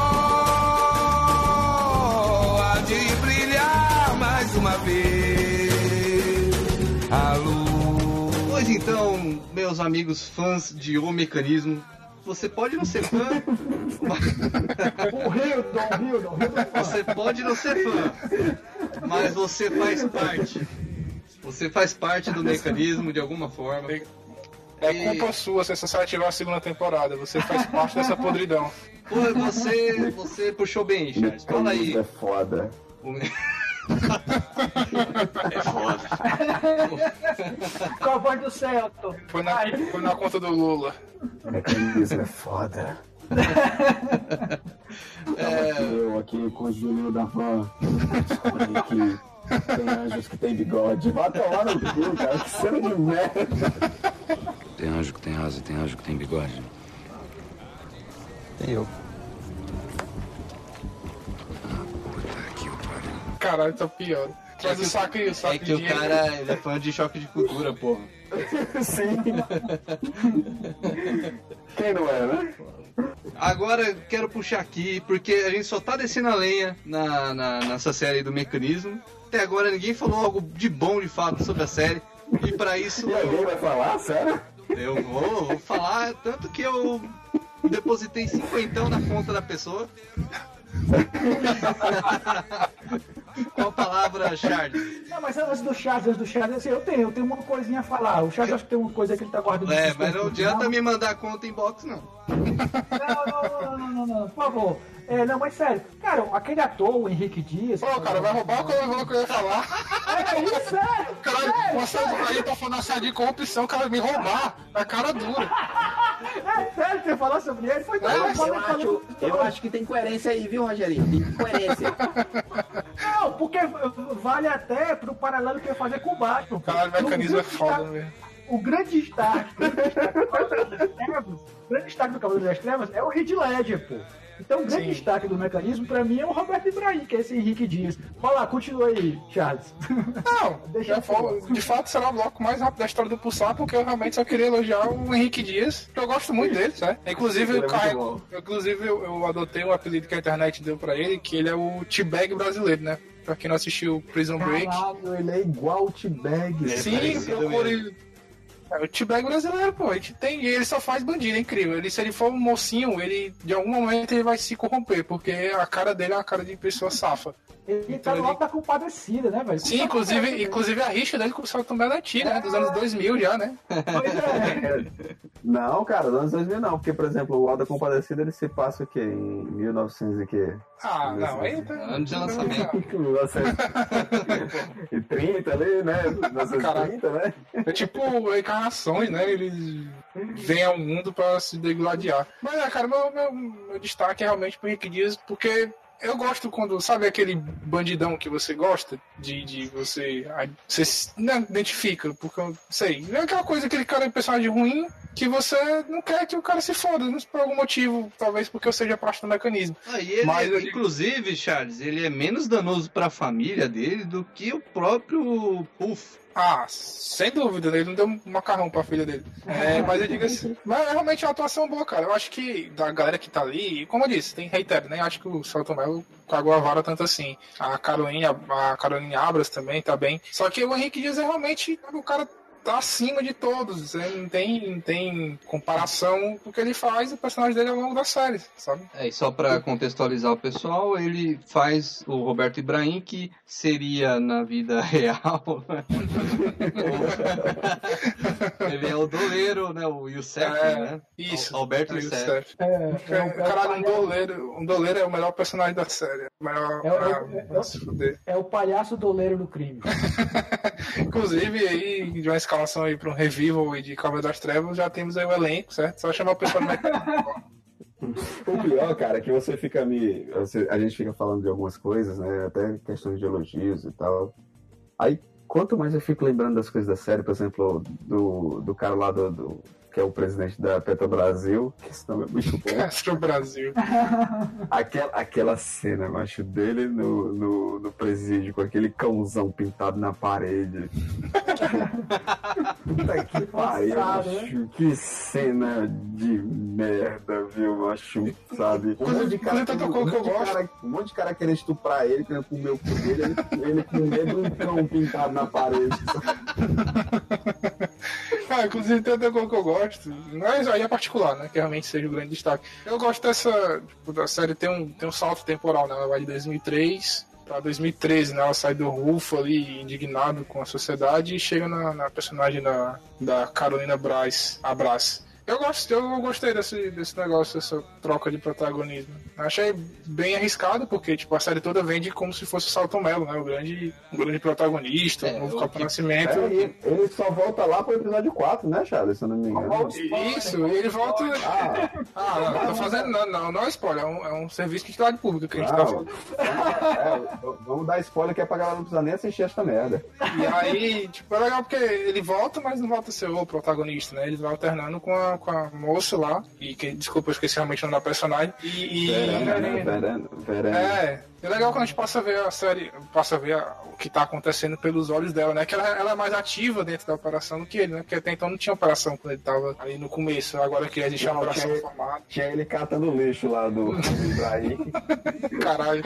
meus amigos fãs de O Mecanismo, você pode não ser fã. o Hildon, Você pode não ser fã, mas você faz parte. Você faz parte do mecanismo de alguma forma. É e... culpa sua se essa série tiver a segunda temporada. Você faz parte dessa podridão. Pô, você, você puxou bem, Charles. Fala aí. É foda. É foda. Com a voz do Celto. Foi na, foi na conta do Lula. Mecanismo é foda. É... Eu aqui com o Julinho da Van. que tem anjos que tem bigode. Vai tomar no cu, cara. Que cena de merda. Tem anjo que tem asa, tem anjo que tem bigode. Tem eu. Caralho, tá pior. Traz é o saco aí, o saco É que o cara ele é fã de choque de cultura, porra. Sim. Quem não é, né? Agora quero puxar aqui, porque a gente só tá descendo a lenha na, na, nessa série do mecanismo. Até agora ninguém falou algo de bom de fato sobre a série. E para isso. E alguém vai falar, sério? Eu vou, vou falar, tanto que eu depositei cinquentão na conta da pessoa. Qual palavra, Charles? Não, mas antes do Charles, antes do Charles, assim, eu tenho, eu tenho uma coisinha a falar. O Charles acho que tem uma coisa que ele tá guardando. É, mas não adianta não. me mandar conta em box, não. Não, não, não, não, não, por favor. É, não, mas sério, cara, aquele ator, o Henrique Dias. Pô, cara, vai roubar o que eu, que eu ia falar. É isso, é! Caralho, você aí tá falando assim de corrupção, cara, me roubar. É cara dura. É sério, você falou sobre ele? Foi não, eu, acho, eu acho que tem coerência aí, viu, Rogerinho? Tem coerência. Não, porque vale até pro paralelo que eu ia fazer com o Batman. Caralho, o mecanismo é foda, velho. O grande destaque, o grande destaque do Cavaleiro das Trevas é o Heath Ledger, pô. Então, o grande Sim. destaque do mecanismo, pra mim, é o Roberto Ibrahim, que é esse Henrique Dias. Vai lá, continua aí, Charles. Não, Deixa for, de fato será o bloco mais rápido da história do Pulsar, porque eu realmente só queria elogiar o Henrique Dias, que eu gosto muito dele, sabe? Inclusive, eu, é carrego, inclusive eu, eu, adotei um apelido que a internet deu pra ele, que ele é o T-Bag brasileiro, né? Pra quem não assistiu Prison Break. Caralho, ele é igual o T-Bag. Sim, procure é, o T-Bag brasileiro, pô, a gente tem. ele só faz bandido, é incrível. Ele, se ele for um mocinho, ele de algum momento ele vai se corromper, porque a cara dele é uma cara de pessoa safa. Ele então, tá no alto da compadecida, né, velho? Sim, inclusive, inclusive a rixa dele com o Salto Melati, né? Dos anos 2000 já, né? Pois é. Não, cara, dos anos 2000 não, porque, por exemplo, o Alto da Compadecida ele se passa o quê? Em 1900 e quê? Ah, não, aí tá... Ano de lançamento. 1930 ali, né? 1930, né? É tipo encarnações, né? Eles vêm ao mundo pra se degladiar. Mas, é, cara, meu, meu, meu destaque é realmente pro Henrique Dias, porque eu gosto quando, sabe aquele bandidão que você gosta? De, de você. Você não identifica, porque eu sei. É aquela coisa, aquele cara, personagem ruim, que você não quer que o cara se foda, por algum motivo, talvez porque eu seja parte do mecanismo. Ah, ele, Mas, inclusive, Charles, ele é menos danoso para a família dele do que o próprio Puff. Ah, sem dúvida, ele não deu um macarrão pra filha dele. É, mas eu digo assim, mas é realmente uma atuação boa, cara. Eu acho que da galera que tá ali, como eu disse, tem reitero, né? Acho que o Celton Mello cagou a vara tanto assim. A Caroline, a Caroline Abras também tá bem. Só que o Henrique Dias é realmente o cara acima de todos. né? Não tem, não tem comparação com o que ele faz o personagem dele ao longo da série, sabe? É, e só pra contextualizar o pessoal, ele faz o Roberto Ibrahim, que seria na vida real. né? ele é o doleiro, né? O Youssef, É, né? Isso. Al- Alberto É, Youssef. Youssef. É, Caralho, um doleiro, um doleiro é o melhor personagem da série. O melhor. É o- é o- fuder. É o palhaço doleiro do crime. Inclusive, aí, de uma escalação aí para um revival de Cavaleiro das Trevas, já temos aí o elenco, certo? Só chamar o pessoal do. O pior, cara, é que você fica me. você- a gente fica falando de algumas coisas, né? Até questões de elogios e tal. Aí, quanto mais eu fico lembrando das coisas da série, por exemplo, do, do cara lá do, do- que é o presidente da Petrobrasil, que esse nome é muito bom. Castro Brasil. Aquela, aquela cena, macho, dele no, no, no presídio, com aquele cãozão pintado na parede. Puta que pariu, macho. Que cena de merda, viu, macho? Sabe? Um monte de cara, tanta um monte de cara, um monte de cara querendo estuprar ele, querendo comer o cu dele, ele, ele com medo de um cão pintado na parede. Inclusive tem outra coisa que eu gosto, mas aí é particular, né? Que realmente seja o grande destaque. Eu gosto dessa. Tipo, da série tem um, tem um salto temporal, né? Ela vai de 2003 pra 2013, né? Ela sai do Rufo ali, indignado com a sociedade, e chega na, na personagem da, da Carolina Braz, a Brás. Eu, gosto, eu gostei desse, desse negócio, dessa troca de protagonismo. Achei bem arriscado, porque tipo, a série toda vende como se fosse o Salto Melo, né? O grande, o grande protagonista, o novo Capitão Nascimento. É, ele só volta lá pro episódio 4, né, Charles? Se eu não me engano. Isso, e ele volta. Ah, não, tô fazendo. Não, não, não é spoiler, é um, é um serviço de utilidade pública que a gente tá Não. fazendo. É, vamos dar spoiler que é pra galera não precisar nem assistir esta merda. E aí, tipo, é legal porque ele volta, mas não volta a ser o protagonista, né? Ele vai alternando com a, com a moça lá, e que, desculpa, eu esqueci realmente o nome da personagem. E. e- Verano, né? Verano, verano. É, é legal quando a gente passa a ver a série, passa a ver a- o que tá acontecendo pelos olhos dela, né? Que ela, ela é mais ativa dentro da operação do que ele, né? Porque até então não tinha operação quando ele tava ali no começo, agora que existe a Não, operação tinha- formada. Tinha ele catando lixo lá do, do Ibrahim. Caralho.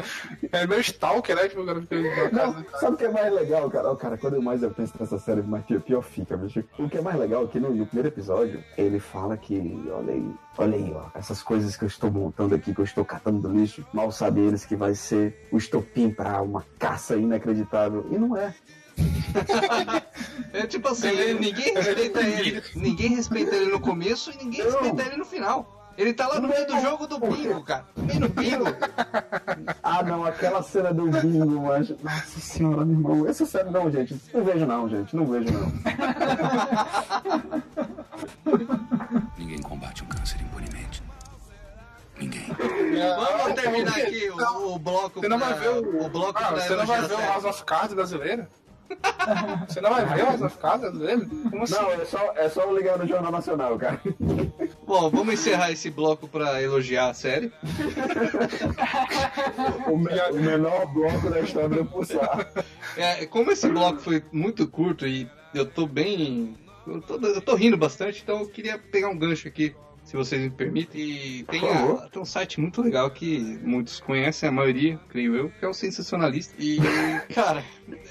É meio stalker, né? Tipo, o cara fica ali na casa. Não, sabe o que é mais legal, cara? Ó, cara, quando mais eu penso nessa série, mais pior, pior fica, bicho. O que é mais legal é que no, no primeiro episódio, ele fala que, olha aí, olha aí, ó, essas coisas que eu estou montando aqui, que eu estou catando do lixo, mal sabem eles que vai ser o estopim pra uma caça inacreditável. E não é. É tipo assim, ele- ninguém respeita ele. Ninguém respeita ele no começo e ninguém respeita ele no final. Ele tá lá no meio do jogo do bingo, cara. No meio do bingo. Ah, não, aquela cena do bingo, mas. Nossa senhora, meu irmão. Essa série não, gente. Não vejo não, gente. Não vejo não. Ninguém combate um câncer impunemente. Ninguém. Vamos terminar aqui o, o bloco. Você não vai ver o, o bloco ah, Você não vai ver o. House of Cards brasileiro? Você não vai ver o House of Cards brasileiro? Como assim? Não, é só, é só ligar no Jornal Nacional, cara. Bom, vamos encerrar esse bloco pra elogiar a série. O, me- o menor bloco da história do Pulsar. É, como esse bloco foi muito curto e eu tô bem. Eu tô, eu tô rindo bastante, então eu queria pegar um gancho aqui, se vocês me permitem. E tem, a- tem um site muito legal que muitos conhecem, a maioria, creio eu, que é o Sensacionalista. E, cara,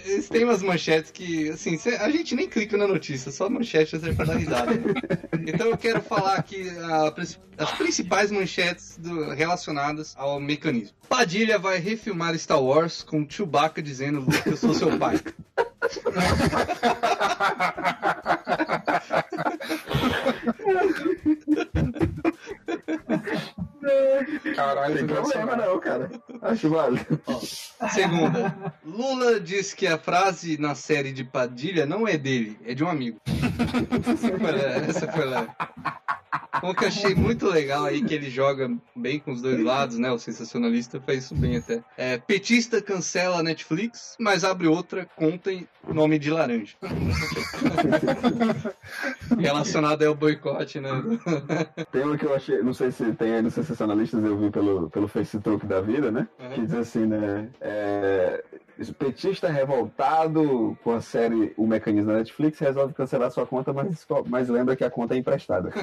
eles têm umas manchetes que, assim, cê- a gente nem clica na notícia, só manchete serve pra dar risada. né? Então eu quero falar aqui a as principais manchetes do- relacionadas ao mecanismo. Padilha vai refilmar Star Wars com Chewbacca dizendo Luke, eu sou seu pai. Caralho, Tem problema não, cara. Acho válido. Segunda, Lula diz que a frase na série de Padilha não é dele, é de um amigo. Essa foi leve. Um que eu achei muito legal aí, que ele joga bem com os dois lados, né? O sensacionalista faz isso bem até. É, petista cancela a Netflix, mas abre outra conta em nome de laranja. Relacionado ao boicote, né? Tem uma que eu achei, não sei se tem aí nos sensacionalistas, eu vi pelo, pelo Facebook da vida, né? Que diz assim, né? é, Esse petista revoltado com a série O Mecanismo da Netflix resolve cancelar sua conta, mas, mas lembra que a conta é emprestada.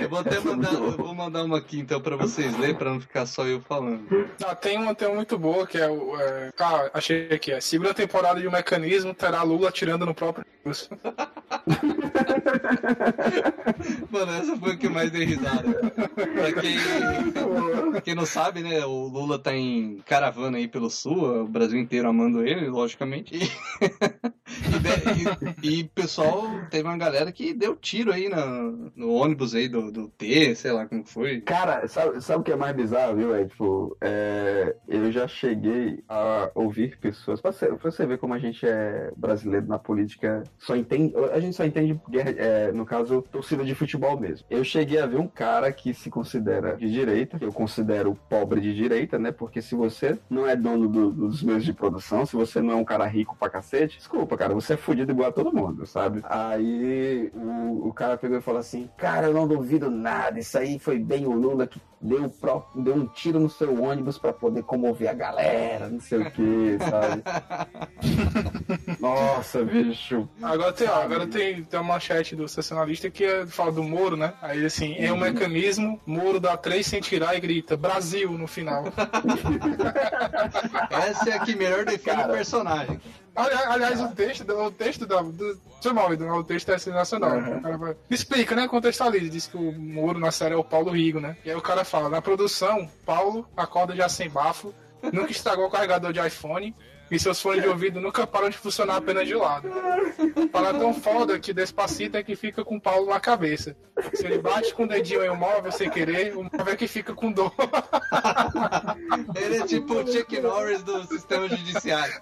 Eu vou até mandar, eu vou mandar uma aqui então pra vocês lerem, pra não ficar só eu falando. Ah, tem uma, tem uma muito boa que é o. É... Ah, achei aqui. É. Segunda temporada de um mecanismo terá Lula atirando no próprio. Mano, essa foi o que mais dei risada. Pra quem, pra quem não sabe, né? O Lula tá em caravana aí pelo sul, o Brasil inteiro amando ele, logicamente. E, e, e pessoal, teve uma galera que deu tiro aí na, no ônibus aí do, do T, sei lá como foi. Cara, sabe, sabe o que é mais bizarro, viu? É, tipo, é, eu já cheguei a ouvir pessoas. Pra você, pra você ver como a gente é brasileiro na política, só entende. A gente só entende, é, no caso, torcida de futebol mesmo. Eu cheguei a ver um cara que se considera de direita, que eu considero pobre de direita, né? Porque se você não é dono do, dos meios de produção, se você não é um cara rico pra cacete, desculpa, cara, você é fudido igual a todo mundo, sabe? Aí o, o cara pegou e falou assim: Cara, eu não duvido nada, isso aí foi bem o Lula que deu, pro, deu um tiro no seu ônibus para poder comover a galera, não sei o que, sabe? Nossa, bicho. Agora tem, ó, agora tem, tem uma manchete do sensacionalista que é, fala do Moro, né? Aí assim, é um mecanismo, Moro dá três sem tirar e grita Brasil no final. Essa é a que melhor define Cara, o personagem. Aliás, o texto, o texto da. Do, seu nome, o texto é sensacional. Uhum. Vai, explica, né? Contextualiza. Diz que o Moro na série é o Paulo Rigo, né? E aí o cara fala: na produção, Paulo acorda já sem bafo, nunca estragou o carregador de iPhone e seus fones de ouvido nunca param de funcionar apenas de lado. Fala tão foda que Despacito é que fica com o Paulo na cabeça. Se ele bate com o dedinho em um móvel sem querer, o móvel é que fica com dor. ele é tipo o Chuck Norris do sistema judiciário.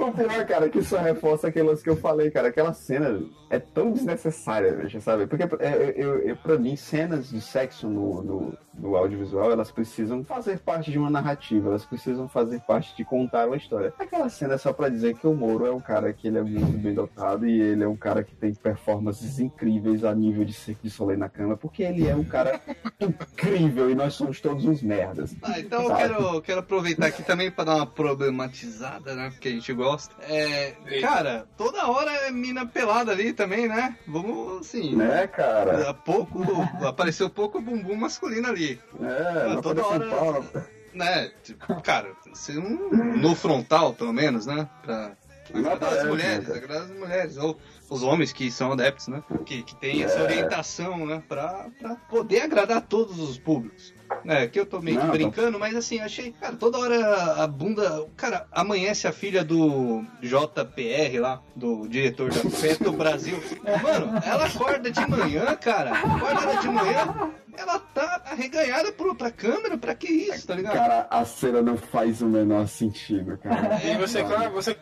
o pior, cara, que só reforça aquelas que eu falei, cara. Aquela cena é tão desnecessária, veja, sabe? Porque é, eu, eu, pra mim, cenas de sexo no, no, no audiovisual, elas precisam fazer parte de uma narrativa, elas precisam fazer parte de contar uma história. Aquela cena é só pra dizer que o Moro é um cara que ele é muito bem dotado e ele é um cara que tem performances incríveis a nível de Cirque de Soleil na cama, porque ele é um cara incrível e nós somos todos uns merdas. Ah, então eu quero, quero aproveitar aqui também pra dar uma problematizada, né? Porque a gente gosta. É, cara, toda hora é mina pelada ali também, né? Vamos assim. Né, cara? Pouco, apareceu pouco bumbum masculino ali. É, toda hora. Né? Tipo, cara, ser um, no frontal, pelo menos, né? Pra agradar as mulheres, agradar as mulheres. Ou os homens que são adeptos, né? Que, que tem essa é. orientação, né? Pra, pra poder agradar todos os públicos. É, que eu tô meio não, brincando, mas assim, achei, cara, toda hora a bunda. Cara, amanhece a filha do JPR lá, do diretor da Feto Brasil. Mano, ela acorda de manhã, cara. Acorda ela de manhã, ela tá arreganhada por outra câmera, pra que isso, tá ligado? Cara, a cena não faz o menor sentido, cara. E você, claro, você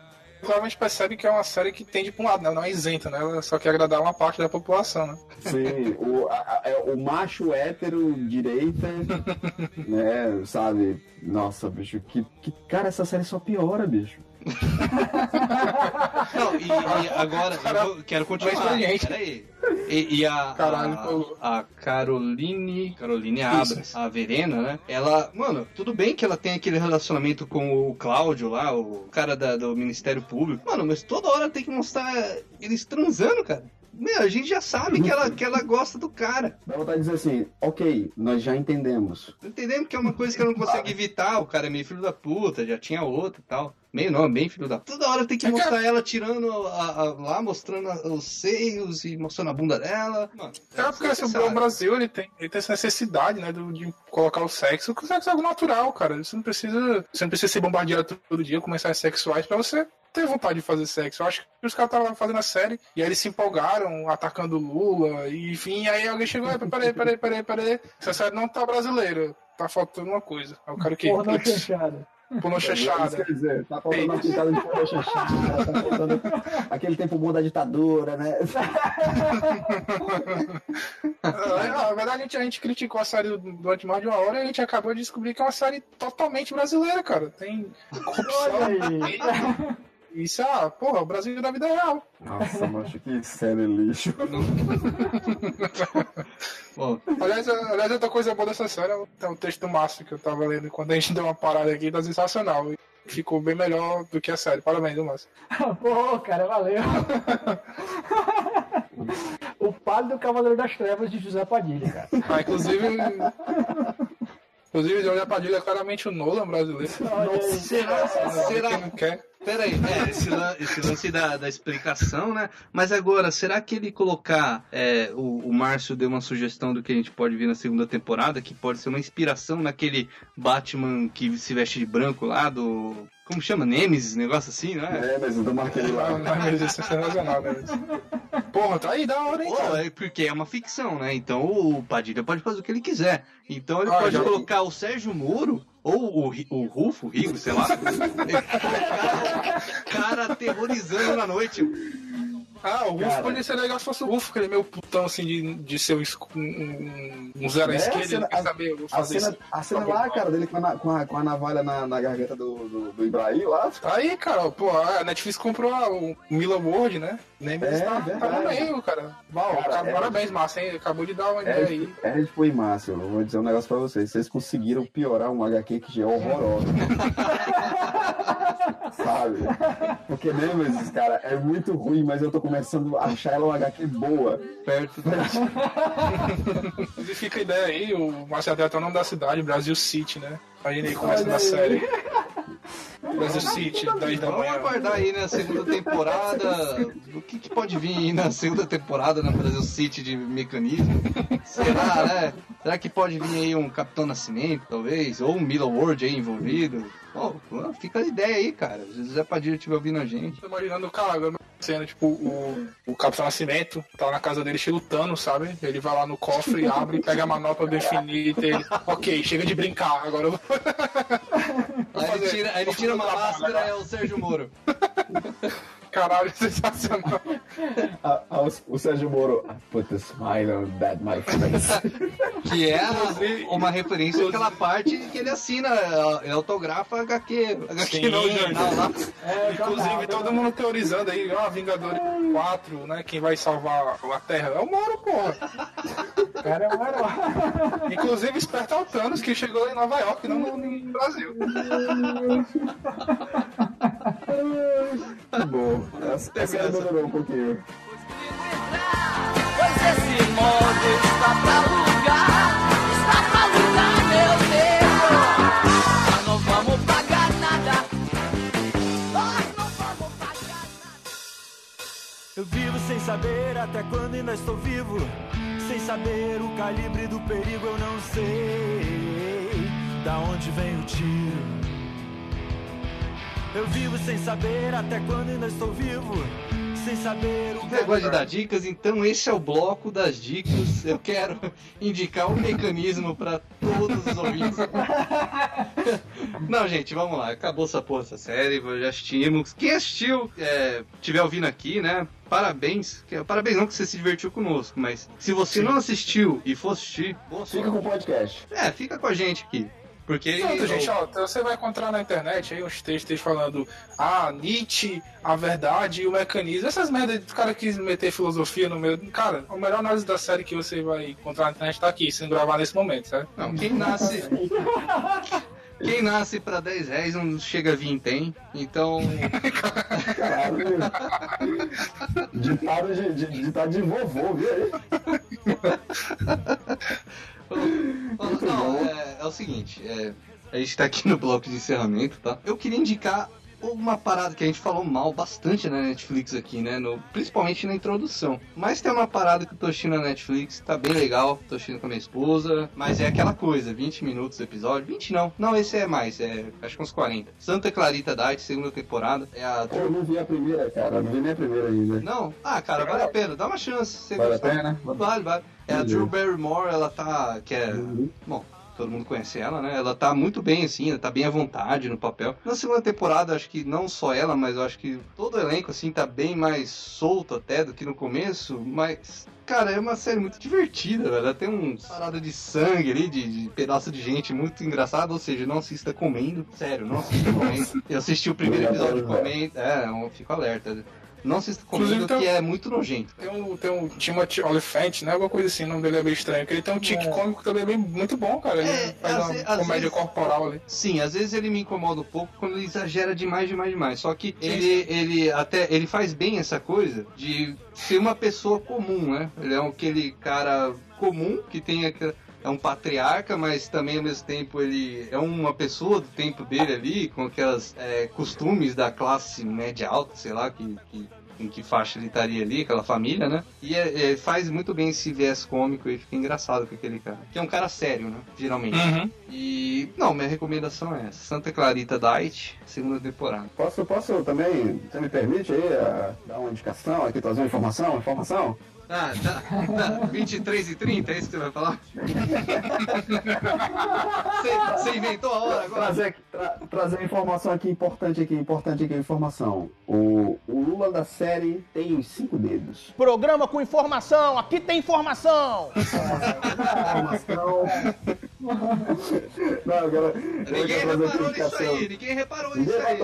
claramente percebe que é uma série que tende pra um lado, né? não é isenta, né? Ela só quer agradar uma parte da população, né? Sim, o, a, a, o macho hétero direita, né? Sabe? Nossa, bicho, que, que. Cara, essa série só piora, bicho. Não, e, e agora eu quero continuar. Peraí. E, e a, a, a, Caroline, Caroline Abras, a Verena, né? Ela, mano, tudo bem que ela tem aquele relacionamento com o Cláudio lá, o cara da, do Ministério Público. Mano, mas toda hora tem que mostrar eles transando, cara. Meu, a gente já sabe que ela, que ela gosta do cara. Dá vontade de dizer assim, ok, nós já entendemos. Entendemos que é uma coisa que ela não consegue evitar, o cara é meio filho da puta, já tinha outra e tal. Meio não, bem filho da puta. Toda hora tem que é mostrar que... ela tirando a, a, lá, mostrando os seios e mostrando a bunda dela. Mano, é, é porque assim, o Brasil ele tem, ele tem essa necessidade, né, de, de colocar o sexo. O sexo é algo natural, cara. Você não precisa, você não precisa ser bombardeado todo dia com mensagens sexuais pra você ter vontade de fazer sexo. Eu acho que os caras estavam fazendo a série e aí eles se empolgaram, atacando Lula, e enfim, aí alguém chegou, peraí, peraí, peraí, peraí, essa série não tá brasileira, tá faltando uma coisa. Eu quero que. Porra, fechada. Pornô chanchada. Quer dizer, tá faltando uma pintada de pornô chanchada, tá faltando aquele tempo bom da ditadura, né? Na verdade, a gente, a gente criticou a série durante mais de uma hora e a gente acabou de descobrir que é uma série totalmente brasileira, cara. Tem corrupção. Isso é, ah, porra, o Brasil da vida real. Nossa, macho, que série lixo. Bom, Aliás, aliás, outra coisa boa dessa série é o texto do Márcio que eu tava lendo quando a gente deu uma parada aqui, tá sensacional. E ficou bem melhor do que a série. Parabéns, viu, Márcio? Pô, cara, valeu. o pálido Cavaleiro das Trevas de José Padilha, cara. Ah, inclusive. Inclusive, José Padilha é claramente o Nolan brasileiro. será? será? Quem não quer. Peraí, é, esse, lan- esse lance da, da explicação, né? Mas agora, será que ele colocar. é, o, o Márcio deu uma sugestão do que a gente pode ver na segunda temporada, que pode ser uma inspiração naquele Batman que se veste de branco lá do. Como chama? Nemesis, negócio assim, não é? É, mas eu marquei lá. Isso é sensacional, né? Porra, tá aí, da hora, hein? Pô, é porque é uma ficção, né? Então o Padilha pode fazer o que ele quiser. Então ele Ah, pode já- colocar o Sérgio Moro ou o, o Rufo, o Rigo, sei lá. cara aterrorizando na noite. Ah, o Cara. poderia ser legal se fosse o Rufo, que ele é meio putão assim de, de ser um, um, um- zero à É, esquerda, a cena- saber, A fazer cena, a cena lá, cara, dele com a, com a, com a navalha na, na garganta do, do, do Ibrahim lá. Tá aí, cara, pô, a Netflix comprou a- o Mila Word, né? Nem É, tá, tá no meio, cara. Bom, Cara, cara, é- parabéns, Márcio, hein? Acabou de dar uma ideia É, aí. tipo, é tipo, e Márcio, eu vou dizer um negócio pra vocês. Vocês conseguiram piorar um HQ que já é horroroso. Sabe? Porque Nemesis, cara, é muito ruim, mas eu tô começando a achar ela uma HQ boa. Perto da... Inclusive fica a ideia aí, o Márcio até o nome da cidade, Brasil City, né? Aí começando Olha a aí. série. Brasil City, 10 da Vamos manhã. aguardar aí na segunda temporada. O que, que pode vir aí na segunda temporada na Brasil City de mecanismo? Será, né? Será que pode vir aí um Capitão Nascimento, talvez? Ou um Mila Ward aí envolvido? Pô, fica a ideia aí, cara. Se o Zé Padilha estiver ouvindo a gente. Tô imaginando o cara agora sendo tipo o, o Capitão Nascimento, tá na casa dele estilo Thanos, sabe? Ele vai lá no cofre, abre, pega a manopla e ele. Ok, chega de brincar, agora eu vou. Aí ele tira, aí ele tira uma máscara, é o Sérgio Moro. Caralho, sensacional. A- a- o- o Sérgio Moro, I put a smile on that my face. Que é uma referência àquela parte que ele assina, é, autografa HQ. HQ Sim. não, jornal lá. Inclusive, todo mundo teorizando aí, ó, Vingadores 4, né? Quem vai salvar a Terra é o Moro, porra. Cara, é um herói. Inclusive, esperta o Thanos, que chegou em Nova York, não no, no Brasil. Bom, essa, essa demorou um pouquinho. Pois esse modo está pra lugar, está pra lugar, meu Deus. Nós não vamos pagar nada. Nós não vamos pagar Eu vivo sem saber até quando ainda estou vivo. Sem saber o calibre do perigo, eu não sei da onde vem o tiro. Eu vivo sem saber até quando ainda estou vivo. Sem saber o Você gosta de dar dicas? Então esse é o bloco das dicas. Eu quero indicar um mecanismo para todos os ouvintes. Não, gente, vamos lá. Acabou essa porra, essa série. Já assistimos. Quem assistiu, é, tiver ouvindo aqui, né? Parabéns. Parabéns não que você se divertiu conosco, mas se você não assistiu e for assistir, boa Fica com o podcast. É, fica com a gente aqui. Porque Pronto, gente, ó, então você vai encontrar na internet aí uns textos falando ah, Nietzsche, a verdade e o mecanismo. Essas merdas do cara quis meter filosofia no meio. Cara, a melhor análise da série que você vai encontrar na internet tá aqui, sendo gravado nesse momento, certo? Não, quem nasce. Quem nasce pra 10 reais não chega a vintém. Então. Caralho. Ditado de, de, ditado de vovô, viu aí? Não, é, é o seguinte, é, a gente tá aqui no bloco de encerramento, tá? Eu queria indicar uma parada que a gente falou mal bastante na Netflix aqui, né? No, principalmente na introdução. Mas tem uma parada que eu tô assistindo na Netflix, tá bem legal, tô assistindo com a minha esposa, mas é aquela coisa, 20 minutos o episódio. 20 não, não, esse é mais, é acho que uns 40. Santa Clarita Diet, segunda temporada. É a Eu não vi a primeira, cara. Não vi nem a primeira ainda. não? Ah, cara, vale a pena. Dá uma chance. se Você Vale a gostar. pena? Vale, vale. É a. Drew Barrymore, ela tá. Que é. Bom, todo mundo conhece ela, né? Ela tá muito bem, assim, ela tá bem à vontade no papel. Na segunda temporada, acho que não só ela, mas eu acho que todo o elenco, assim, tá bem mais solto até do que no começo, mas Cara, é uma série muito divertida, velho. Ela tem um parada de sangue ali, de, de pedaço de gente muito engraçado. Ou seja, não assista comendo. Sério, não assista comendo. Eu assisti o primeiro episódio comendo. É, eu fico alerta. Não assista comendo, Inclusive, que é muito nojento. Tem um, tem um Timothy Oliphant, né? Alguma coisa assim, o nome dele é meio estranho. Que ele tem um tique cômico também bem, muito bom, cara. Ele faz É, às uma comédia corporal ali. Sim, às vezes ele me incomoda um pouco quando ele exagera demais, demais, demais. Só que ele, ele até ele faz bem essa coisa de ser uma pessoa comum, né? Ele é aquele cara comum que tem aquela- é um patriarca, mas também ao mesmo tempo ele é uma pessoa do tempo dele ali, com aquelas é, costumes da classe média alta, sei lá, que, que em que faixa ele estaria ali, aquela família, né? E é- é, faz muito bem esse viés cômico e fica engraçado com aquele cara. Que é um cara sério, né? Geralmente. Uhum. E. Não, minha recomendação é essa. Santa Clarita Diet, segunda temporada. Posso, posso também, você me permite aí ah, dar uma indicação aqui, trazer uma informação? Informação? Ah, tá. tá. 23 e 30, é isso que você vai falar? Você, você inventou a hora agora? Trazer, tra- trazer informação aqui importante aqui, importante aqui, informação. O, o Lula da série tem cinco dedos. Programa com informação, aqui tem informação. Informação. Não, agora. Ninguém reparou nisso aí, ninguém reparou nisso aí.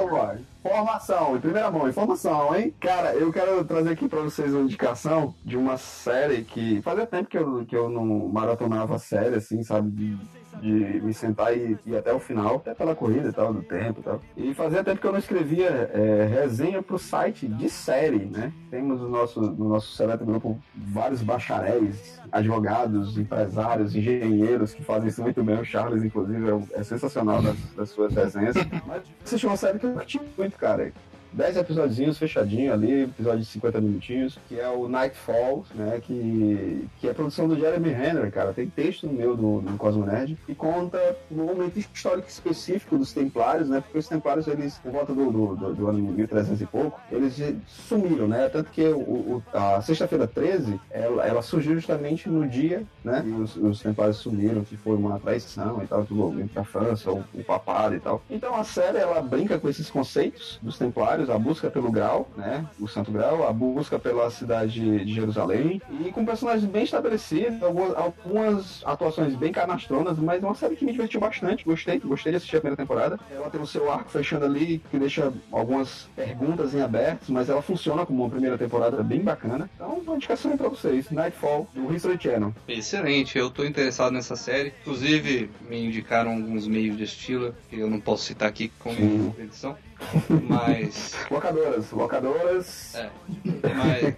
Informação, em primeira mão, informação, hein? Cara, eu quero trazer aqui pra vocês uma indicação de uma série que fazia tempo que eu, que eu não maratonava série, assim, sabe? De, de me sentar e ir até o final, até pela corrida e tal, do tempo e tal. E fazia tempo que eu não escrevia é, resenha pro site de série, né? Temos no nosso, no nosso seleto grupo vários bacharéis, advogados, empresários, engenheiros que fazem isso muito bem. O Charles, inclusive, é, é sensacional nas, nas suas desenhas. Mas assisti uma série que eu curti muito, cara. 10 episódios fechadinho ali, episódio de 50 minutinhos, que é o Nightfall, né? Que, que é produção do Jeremy Renner, cara. Tem texto meu do, do Cosmo Nerd conta um momento histórico específico dos Templários, né? Porque os Templários, eles, por volta do, do, do, do ano 1300 e pouco, eles sumiram, né? Tanto que o, o- a sexta-feira 13, ela, ela surgiu justamente no dia, né? E os, os Templários sumiram, que foi uma traição e tal, tudo entre a França, o, o papado e tal. Então a série, ela brinca com esses conceitos dos Templários, a busca pelo grau, né? O Santo Grau, a busca pela cidade de Jerusalém e com personagens bem estabelecidos, algumas, atuações bem canastronas, mas é uma série que me divertiu bastante, gostei, gostei de assistir a primeira temporada. Ela tem o seu arco fechando ali, que deixa algumas perguntas em aberto, mas ela funciona como uma primeira temporada bem bacana. Então, uma indicação aí pra vocês, Nightfall, do History Channel. Excelente, eu tô interessado nessa série. Inclusive, me indicaram alguns meios de estilo, que eu não posso citar aqui como edição. Mas. Locadoras, locadoras. É. Mas.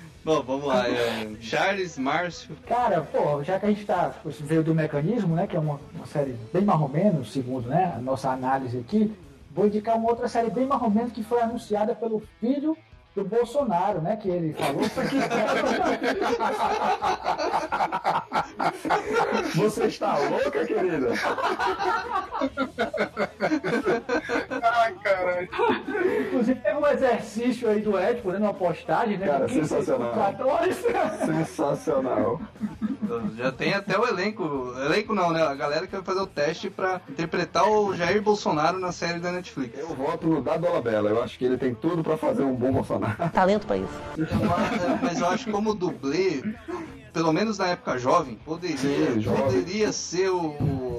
Bom, vamos lá. é, Charles, Márcio. Cara, pô, já que a gente tá, veio do mecanismo, né, que é uma, uma série bem mais ou menos, segundo né, a nossa análise aqui, vou indicar uma outra série bem mais ou menos que foi anunciada pelo filho do Bolsonaro, né, que ele falou. Você está louca, querida? Caralho. Inclusive teve um exercício aí do Ed, fazendo uma postagem, né? Cara, com 15 sensacional. Sensacional. Já tem até o elenco. Elenco não, né? A galera que vai fazer o teste pra interpretar o Jair Bolsonaro na série da Netflix. Eu voto no Dado Dolabella. Eu acho que ele tem tudo pra fazer um bom Bolsonaro. Talento pra isso. Mas eu acho que como dublê, pelo menos na época jovem, poderia, Sim, jovem. poderia ser o,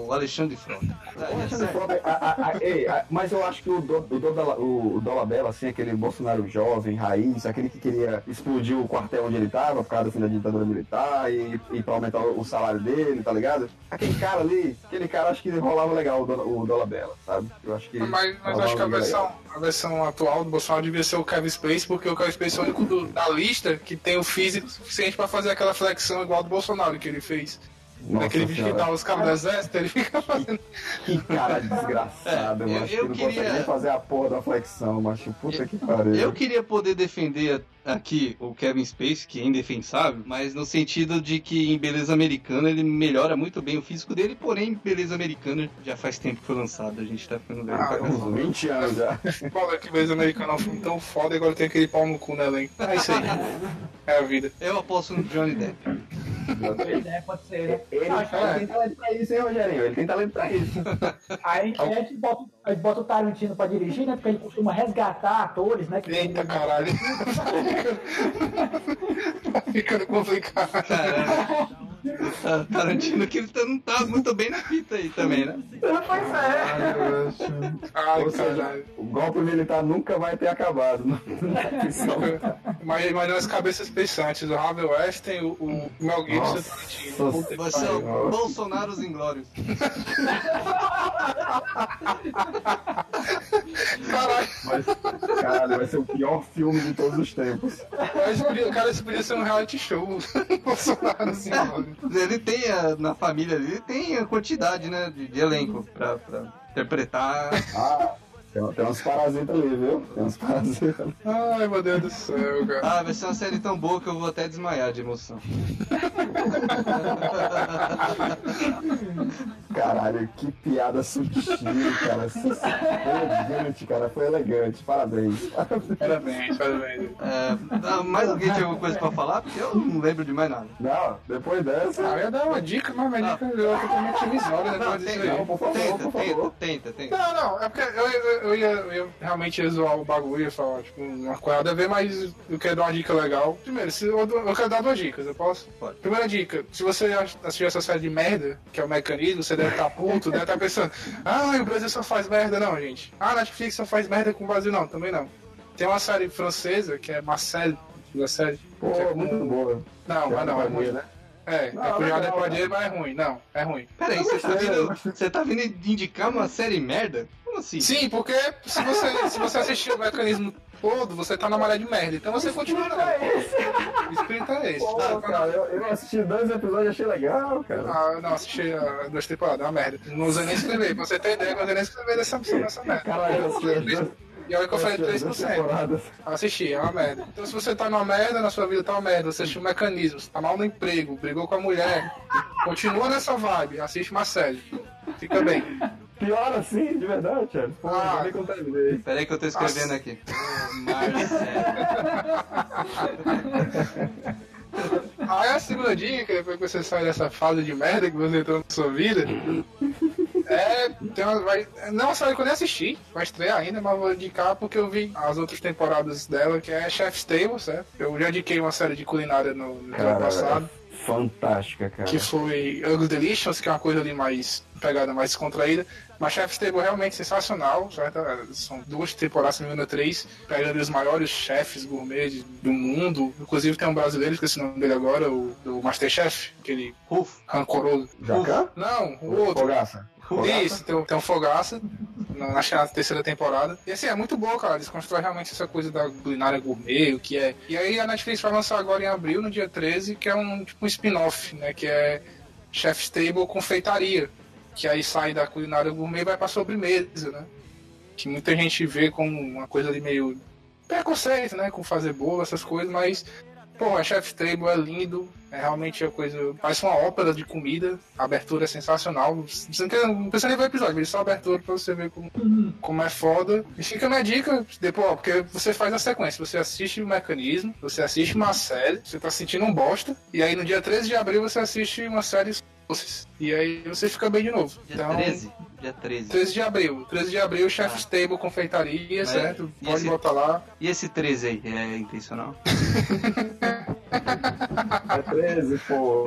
o Alexandre Frota. Alexandre Frota, a- a- a- ei, a- mas eu acho que o, do, o, Dola- o, o Dolabella, assim, aquele Bolsonaro jovem, raiz, aquele que queria explodir o quartel onde ele tava por causa do fim da ditadura militar e, e pra aumentar o salário dele, tá ligado? Aquele cara ali, aquele cara acho que rolava legal o, Do- o Dolabella, sabe? Eu acho que. Mas, mas acho que a legal. versão, a versão atual do Bolsonaro devia ser o Kevin Space, porque o Kevin Space é o único do- da lista que tem o físico suficiente pra fazer aquela flexão igual do Bolsonaro que ele fez. Nossa Naquele vídeo que dá os cabos do exército, ele fica fazendo. Que cara desgraçado, É, eu eu- que eu não queria- consegue nem fazer a porra da flexão, macho. Puta que pariu. Eu queria poder defender aqui o Kevin Space, que é indefensável, mas no sentido de que em Beleza Americana ele melhora muito bem o físico dele, porém Beleza Americana já faz tempo que foi lançado, a gente tá ficando velho Ah. Uns 20 anos já. Foda que Beleza Americana é um filme tão foda e agora tem aquele pau no cu no elenco. É isso aí. É a vida. Eu aposto no Johnny Depp. É, pode ser, né? Ele, Ah, tem talento pra isso, hein, Rogerinho? Ele tem talento pra isso. Aí a gente bota, bota o Tarantino pra dirigir, né? Porque ele costuma resgatar atores, né? Que Eita caralho. tá ficando complicado. Ah, Tarantino que tá- não tá muito bem na fita aí também, né? Pois é. Ai, Ou seja, caralho. o golpe militar nunca vai ter acabado. né? Mas, mas as cabeças pensantes, o Harvey Weinstein, o, o Mel Gibson e o Nossa. Tarantino. Que Você é o Bolsonaro os Inglórios. Caralho. Mas, caralho, vai ser o pior filme de todos os tempos. Mas cara, isso podia ser um reality show. Bolsonaro, assim, mano. Ele tem a- na família dele, tem a quantidade, né, de, de elenco pra interpretar. Ah, tem, tem uns parasitas ali, viu? Tem uns parasitas ali. Ai, meu Deus do céu, cara. Ah, vai ser uma série tão boa que eu vou até desmaiar de emoção. Caralho, que piada sutil, cara. Foi elegante, cara. Foi elegante. Parabéns. Parabéns, parabéns. É, ah, mais alguém tinha alguma coisa pra falar? Porque eu não lembro de mais nada. Não, depois dessa. Ah, eu ia dar uma dica, mas minha dica é totalmente irrisória Não, depois disso tenta, aí. por favor, tenta, por tenta, favor. tenta, tenta. Não, não, é porque eu, eu, eu ia, eu ia realmente ia zoar o bagulho, ia falar, tipo, uma coisa a ver, mas eu quero dar uma dica legal. Primeiro, se eu, eu quero dar duas dicas, eu posso? Pode. Primeira dica, se você assistiu essa série de merda, que é o mecanismo, você deve estar puto, deve estar pensando, ah, o Brasil só faz merda, não, gente. Ah, Netflix só faz merda com o Brasil, não, também não. Tem uma série francesa, que é Marcel, a série. Pô, é com- muito boa. Não, mas não, é ruim. né? É, Não, é com Podier, legal. mas é ruim. Não, é ruim. Peraí, você tá, vindo, você tá vindo indicar uma série merda? Como assim? Sim, porque se você, se você assistir o mecanismo todo, você tá na maré de merda. Então você continua. O espírito é esse. Pô, cara, eu, eu assisti dois episódios e achei legal, cara. Ah, eu não, assisti as duas temporadas, é uma merda. Não usei nem escrever. Pra você ter ideia, não usei nem escrever dessa, sobre essa merda. Caralho, eu assisti E olha que eu falei eu assisti as duas 3%. temporadas. Assisti, é uma merda. Então se você tá numa merda, na sua vida tá uma merda, você assistiu mecanismos, tá mal no emprego, brigou com a mulher, continua nessa vibe, assiste uma série. Fica bem. Pior assim, de verdade, Thiago. Pô, Ah. Peraí que eu tô escrevendo aqui. Aí a segunda dica, depois que você sai dessa fase de merda que você entrou na sua vida, é. Tem uma, vai, não é uma série que eu nem assisti, vai estrear ainda, mas vou indicar porque eu vi as outras temporadas dela, que é Chef's Table, certo? Eu já indiquei uma série de culinária no, no ano Cara, passado. é fantástica, cara. que foi Ugly Delicious, que é uma coisa ali mais pegada mais descontraída. Mas Chef's Table é realmente sensacional, certo? São duas temporadas, se não me engano, três, pegando os maiores chefes gourmet do mundo. Inclusive tem um brasileiro, esqueci o nome dele agora, o do Masterchef, aquele Rufo. rancoroso. Jacá? Não, o outro. Fogaça. Fogaça? Isso, tem, um- tem um Fogaça, na, que terceira temporada. E assim, é muito bom, cara. Eles constroem realmente essa coisa da culinária gourmet, o que é. E aí a Netflix vai lançar agora em abril, no dia 13, que é um tipo um spin-off, né? Que é Chef's Table Confeitaria. Que aí sai da culinária gourmet e vai pra sobremesa, né? Que muita gente vê como uma coisa ali meio preconceito, né? Com fazer bolo, essas coisas, mas Pô, a Chef's Table é lindo, é realmente a coisa. Parece uma ópera de comida, a abertura é sensacional. Você não, quer- não precisa nem ver o episódio, veja só a abertura pra você ver como, como é foda. E fica a minha dica, depois, ó, porque você faz a sequência, você assiste o mecanismo, você assiste uma série, você tá sentindo um bosta, e aí no dia 13 de abril você assiste uma série doces. E aí você fica bem de novo. Dia Então, 13? Dia 13. 13 de abril. 13 de abril, Chef's Table Confeitaria, Mas- certo? Pode esse- botar lá. E esse 13 aí, é intencional? É 13, pô.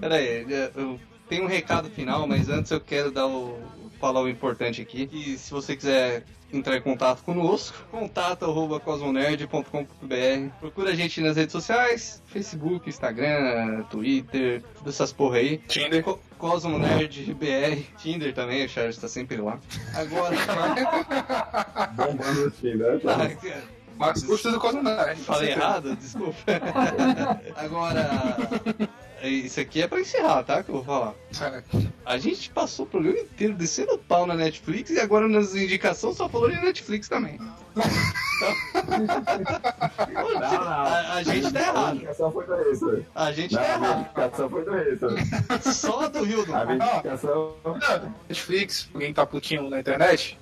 Pera aí, eu tenho um recado final, mas antes eu quero dar o, falar o importante aqui. Que se você quiser entrar em contato conosco, contato arroba cosmonerd.com.br. Procura a gente nas redes sociais, Facebook, Instagram, Twitter, todas essas porra aí. Tinder. Co CosmoNerdBR, Tinder também, o Charles tá sempre lá. Agora. Bombando assim, né? Ah, Mas custa do Cosmonerd. Falei errado? Desculpa. Agora, isso aqui é pra encerrar, tá? Que eu vou falar. A gente passou o programa inteiro descendo o pau na Netflix e agora nas indicações só falou de Netflix também. Não, não. A, a gente tá A errado. indicação foi do. A gente Não, tá a errado. indicação foi do Racer. Só do Rio do A indicação. Netflix, alguém tá putinho na internet,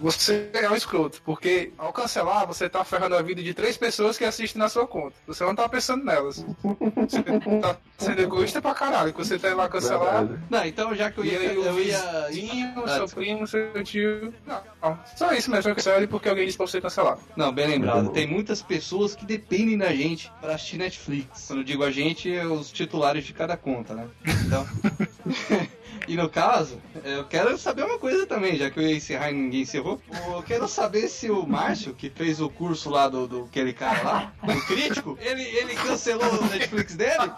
você é um escroto. Porque ao cancelar, você tá ferrando a vida de três pessoas que assistem na sua conta. Você não tá pensando nelas. Você tá sendo egoísta pra caralho. Que você tá lá cancelar. Não, então já que eu ia. Eu o ia. vizinho, Ah, seu desculpa. primo, seu tio. Não, não. Só isso mesmo, cancele porque alguém disse pra você cancelar. Não, bem lembrado. Tem muitas pessoas que dependem da gente pra assistir Netflix. Quando eu digo a gente, é os titulares de cada conta, né? Então. e no caso, eu quero saber uma coisa também, já que eu ia encerrar e ninguém encerrou. Eu quero saber se o Márcio, que fez o curso lá do, do aquele cara lá, do crítico, ele, ele cancelou o Netflix dele?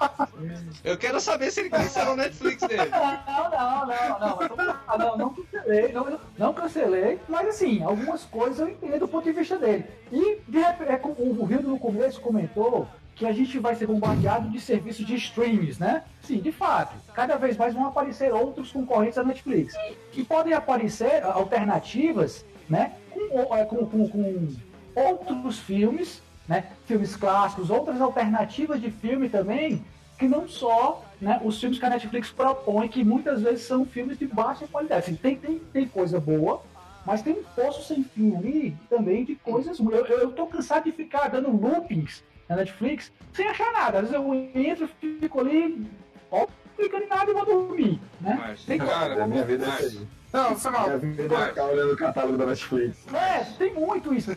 Eu quero saber se ele cancelou o Netflix dele. Não, não, não, não, não, não cancelei, não, não cancelei, mas assim, algumas coisas eu entendo do ponto de vista dele. E de repente, é, o Rio no começo comentou que a gente vai ser bombardeado de serviços de streams, né? Sim, de fato. Cada vez mais vão aparecer outros concorrentes à Netflix. E podem aparecer ah, alternativas, né? Com, eh, com, com, com outros filmes, né? Filmes clássicos, outras alternativas de filme também, que não só né, os filmes que a Netflix propõe, que muitas vezes são filmes de baixa qualidade. Assim, tem, tem, tem coisa boa, mas tem um poço sem fim ali também de coisas eu, eu tô cansado de ficar dando loopings na Netflix sem achar nada. Às vezes eu entro, fico ali, ó, clicando em nada e vou dormir. Né? Tem cara, A minha vida é essa aí. Não, foi mal. Minha vida é ficar olhando o catálogo da Netflix. É, tem muito isso.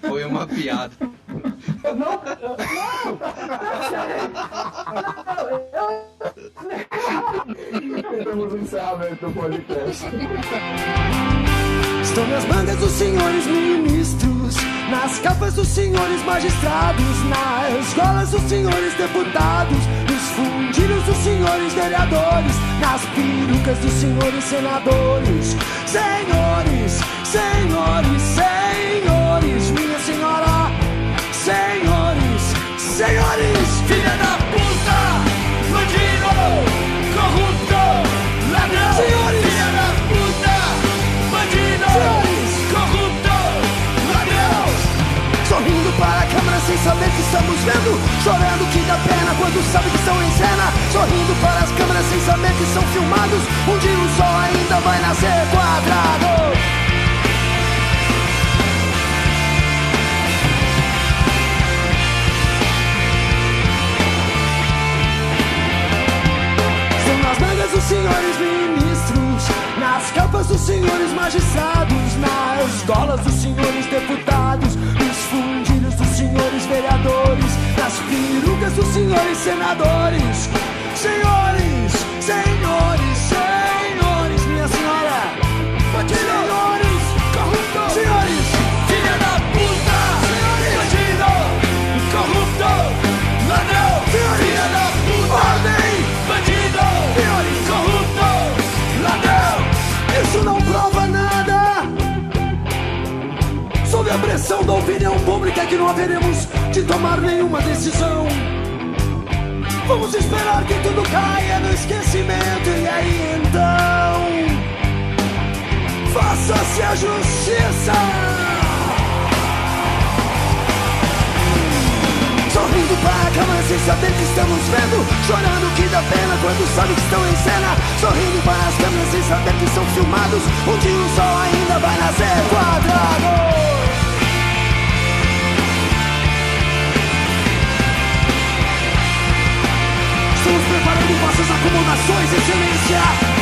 Foi uma piada. Não, eu, não, Temos um encerramento do podcast. Estão nas mangas dos senhores ministros, nas capas dos senhores magistrados, nas golas dos senhores deputados, nos fundilhos dos senhores vereadores, nas perucas dos senhores senadores. Senhores, senhores, Chorando que dá pena quando sabe que estão em cena Sorrindo para as câmeras sem saber que são filmados Um dia o sol ainda vai nascer quadrado. São nas mangas dos senhores ministros, nas capas dos senhores magistrados, nas golas dos senhores deputados, nos fundilhos dos senhores vereadores, nas perucas dos senhores senadores. Senhores, senhores, senhores, pressão da opinião pública que não haveremos de tomar nenhuma decisão. Vamos esperar que tudo caia no esquecimento e aí então faça-se a justiça. Sorrindo para a câmera sem saber que estamos vendo Chorando que dá pena quando sabe que estão em cena Sorrindo para as câmeras sem saber que são filmados dia o sol ainda vai nascer quadrado Preparando vossas acomodações, excelência